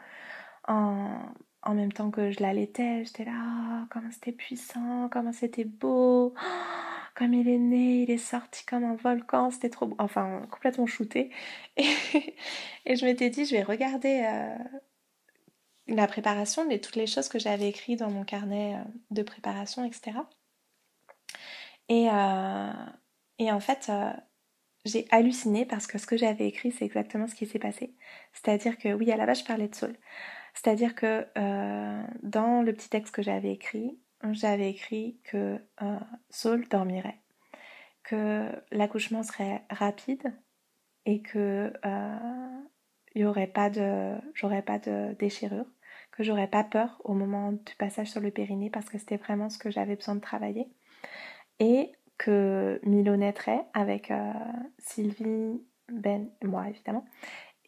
en, en même temps que je l'allaitais. J'étais là oh, comment c'était puissant, comment c'était beau, comme il est né, il est sorti comme un volcan, c'était trop beau, enfin complètement shooté. Et, et je m'étais dit je vais regarder euh, la préparation, mais toutes les choses que j'avais écrites dans mon carnet euh, de préparation, etc. Et, euh, et en fait, euh, j'ai halluciné parce que ce que j'avais écrit, c'est exactement ce qui s'est passé. C'est-à-dire que, oui, à la base, je parlais de Saul. C'est-à-dire que dans le petit texte que j'avais écrit, j'avais écrit que Saul dormirait, que l'accouchement serait rapide et que il y aurait pas de j'aurais pas de déchirure que j'aurais pas peur au moment du passage sur le périnée parce que c'était vraiment ce que j'avais besoin de travailler. Et que Milo naîtrait avec euh, Sylvie Ben moi évidemment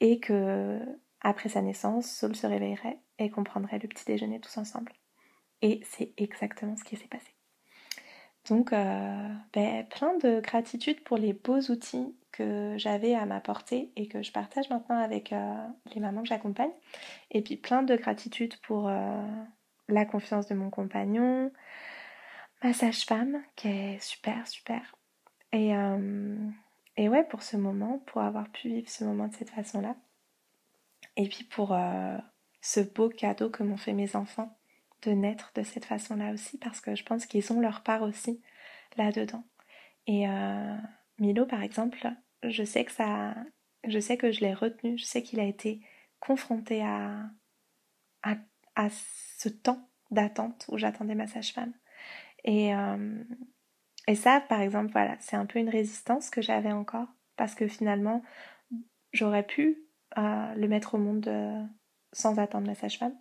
et que après sa naissance Saul se réveillerait et qu'on prendrait le petit déjeuner tous ensemble. Et c'est exactement ce qui s'est passé. Donc euh, ben, plein de gratitude pour les beaux outils que j'avais à ma portée et que je partage maintenant avec euh, les mamans que j'accompagne. Et puis plein de gratitude pour euh, la confiance de mon compagnon, ma sage-femme qui est super, super. Et, euh, et ouais, pour ce moment, pour avoir pu vivre ce moment de cette façon-là. Et puis pour ce beau cadeau que m'ont fait mes enfants de naître de cette façon-là aussi, parce que je pense qu'ils ont leur part aussi là-dedans. Et Milo, par exemple, je sais que ça, je sais que je l'ai retenu, je sais qu'il a été confronté à, à, ce temps d'attente où j'attendais ma sage-femme. Et, euh, et ça, par exemple, voilà, c'est un peu une résistance que j'avais encore parce que finalement, j'aurais pu euh, le mettre au monde euh, sans attendre ma sage-femme,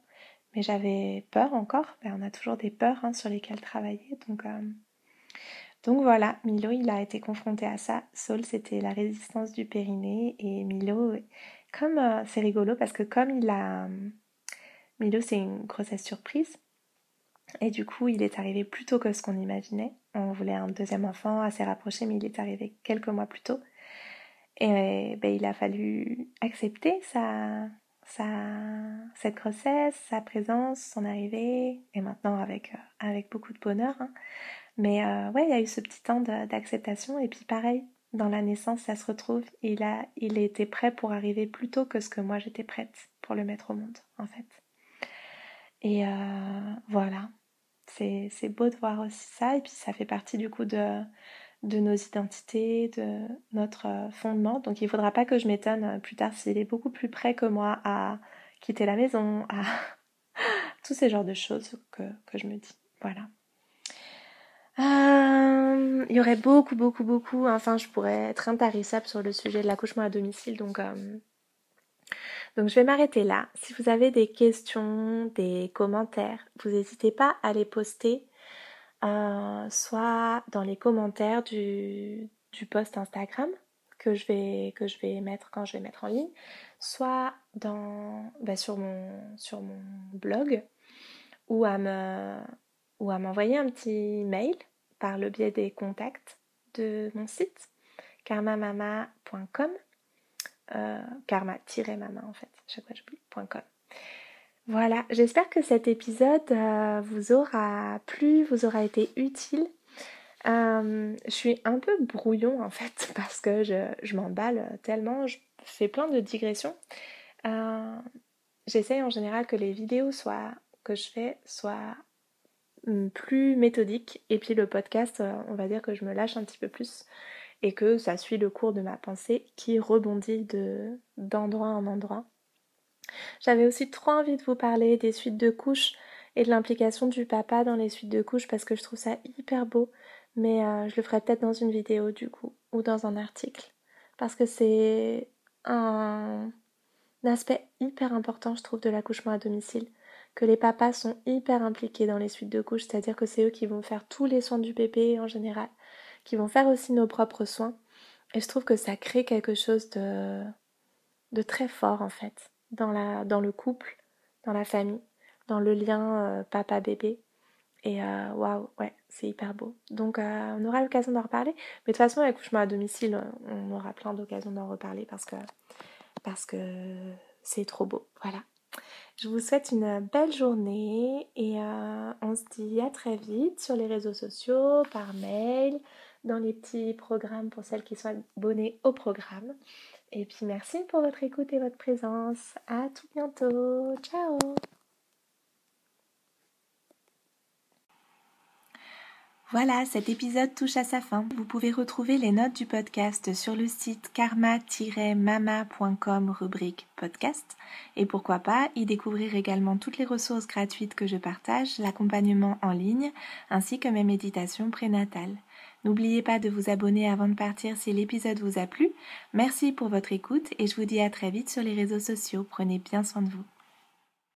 mais j'avais peur encore. Ben, on a toujours des peurs hein, sur lesquelles travailler, donc donc voilà, Milo, il a été confronté à ça. Saul, c'était la résistance du périnée. Et Milo, comme euh, c'est rigolo parce que comme il a... Milo, c'est une grossesse surprise. Et du coup, il est arrivé plus tôt que ce qu'on imaginait. On voulait un deuxième enfant assez rapproché, mais il est arrivé quelques mois plus tôt. Et ben, il a fallu accepter sa, cette grossesse, sa présence, son arrivée, et maintenant avec, avec beaucoup de bonheur. Hein. Mais ouais, il y a eu ce petit temps d'acceptation, et puis pareil, dans la naissance, ça se retrouve. Il a, il était prêt pour arriver plus tôt que ce que moi j'étais prête pour le mettre au monde, en fait. Et euh, voilà, c'est beau de voir aussi ça. Et puis ça fait partie du coup de, de nos identités, de notre fondement. Donc il ne faudra pas que je m'étonne plus tard s'il est beaucoup plus prêt que moi à quitter la maison, à tous ces genres de choses que, que je me dis. Voilà. Euh, il y aurait beaucoup, beaucoup, beaucoup. Enfin, je pourrais être intarissable sur le sujet de l'accouchement à domicile, donc, euh, donc je vais m'arrêter là. Si vous avez des questions, des commentaires, vous n'hésitez pas à les poster, euh, soit dans les commentaires du, du post Instagram que je vais que je vais mettre quand je vais mettre en ligne, soit dans bah, sur mon sur mon blog ou à me ou à m'envoyer un petit mail par le biais des contacts de mon site karmamama.com euh, karma-mama en fait, chaque fois j'oublie.com. Voilà, j'espère que cet épisode euh, vous aura plu, vous aura été utile. Euh, je suis un peu brouillon en fait parce que je, m'emballe tellement, je fais plein de digressions. J'essaye en général que les vidéos soient, que je fais soient plus méthodique. Et puis le podcast, euh, on va dire que je me lâche un petit peu plus et que ça suit le cours de ma pensée qui rebondit de d'endroit en endroit. J'avais aussi trop envie de vous parler des suites de couches et de l'implication du papa dans les suites de couches parce que je trouve ça hyper beau. Mais euh, je le ferai peut-être dans une vidéo du coup ou dans un article parce que c'est un aspect hyper important je trouve de l'accouchement à domicile que les papas sont hyper impliqués dans les suites de couches, c'est-à-dire que c'est eux qui vont faire tous les soins du bébé en général, qui vont faire aussi nos propres soins. Et je trouve que ça crée quelque chose de, de très fort en fait dans, la, dans le couple, dans la famille, dans le lien euh, papa-bébé. Et euh, waouh, ouais, c'est hyper beau. Donc euh, on aura l'occasion d'en reparler. Mais de toute façon, l'accouchement à domicile, on aura plein d'occasions d'en reparler parce que parce que c'est trop beau. Voilà. Je vous souhaite une belle journée et euh, on se dit à très vite sur les réseaux sociaux, par mail, dans les petits programmes pour celles qui sont abonnées au programme. Et puis merci pour votre écoute et votre présence. À tout bientôt. Ciao Voilà, cet épisode touche à sa fin. Vous pouvez retrouver les notes du podcast sur le site karma-mama.com rubrique podcast et pourquoi pas y découvrir également toutes les ressources gratuites que je partage, l'accompagnement en ligne ainsi que mes méditations prénatales. N'oubliez pas de vous abonner avant de partir si l'épisode vous a plu. Merci pour votre écoute et je vous dis à très vite sur les réseaux sociaux. Prenez bien soin de vous.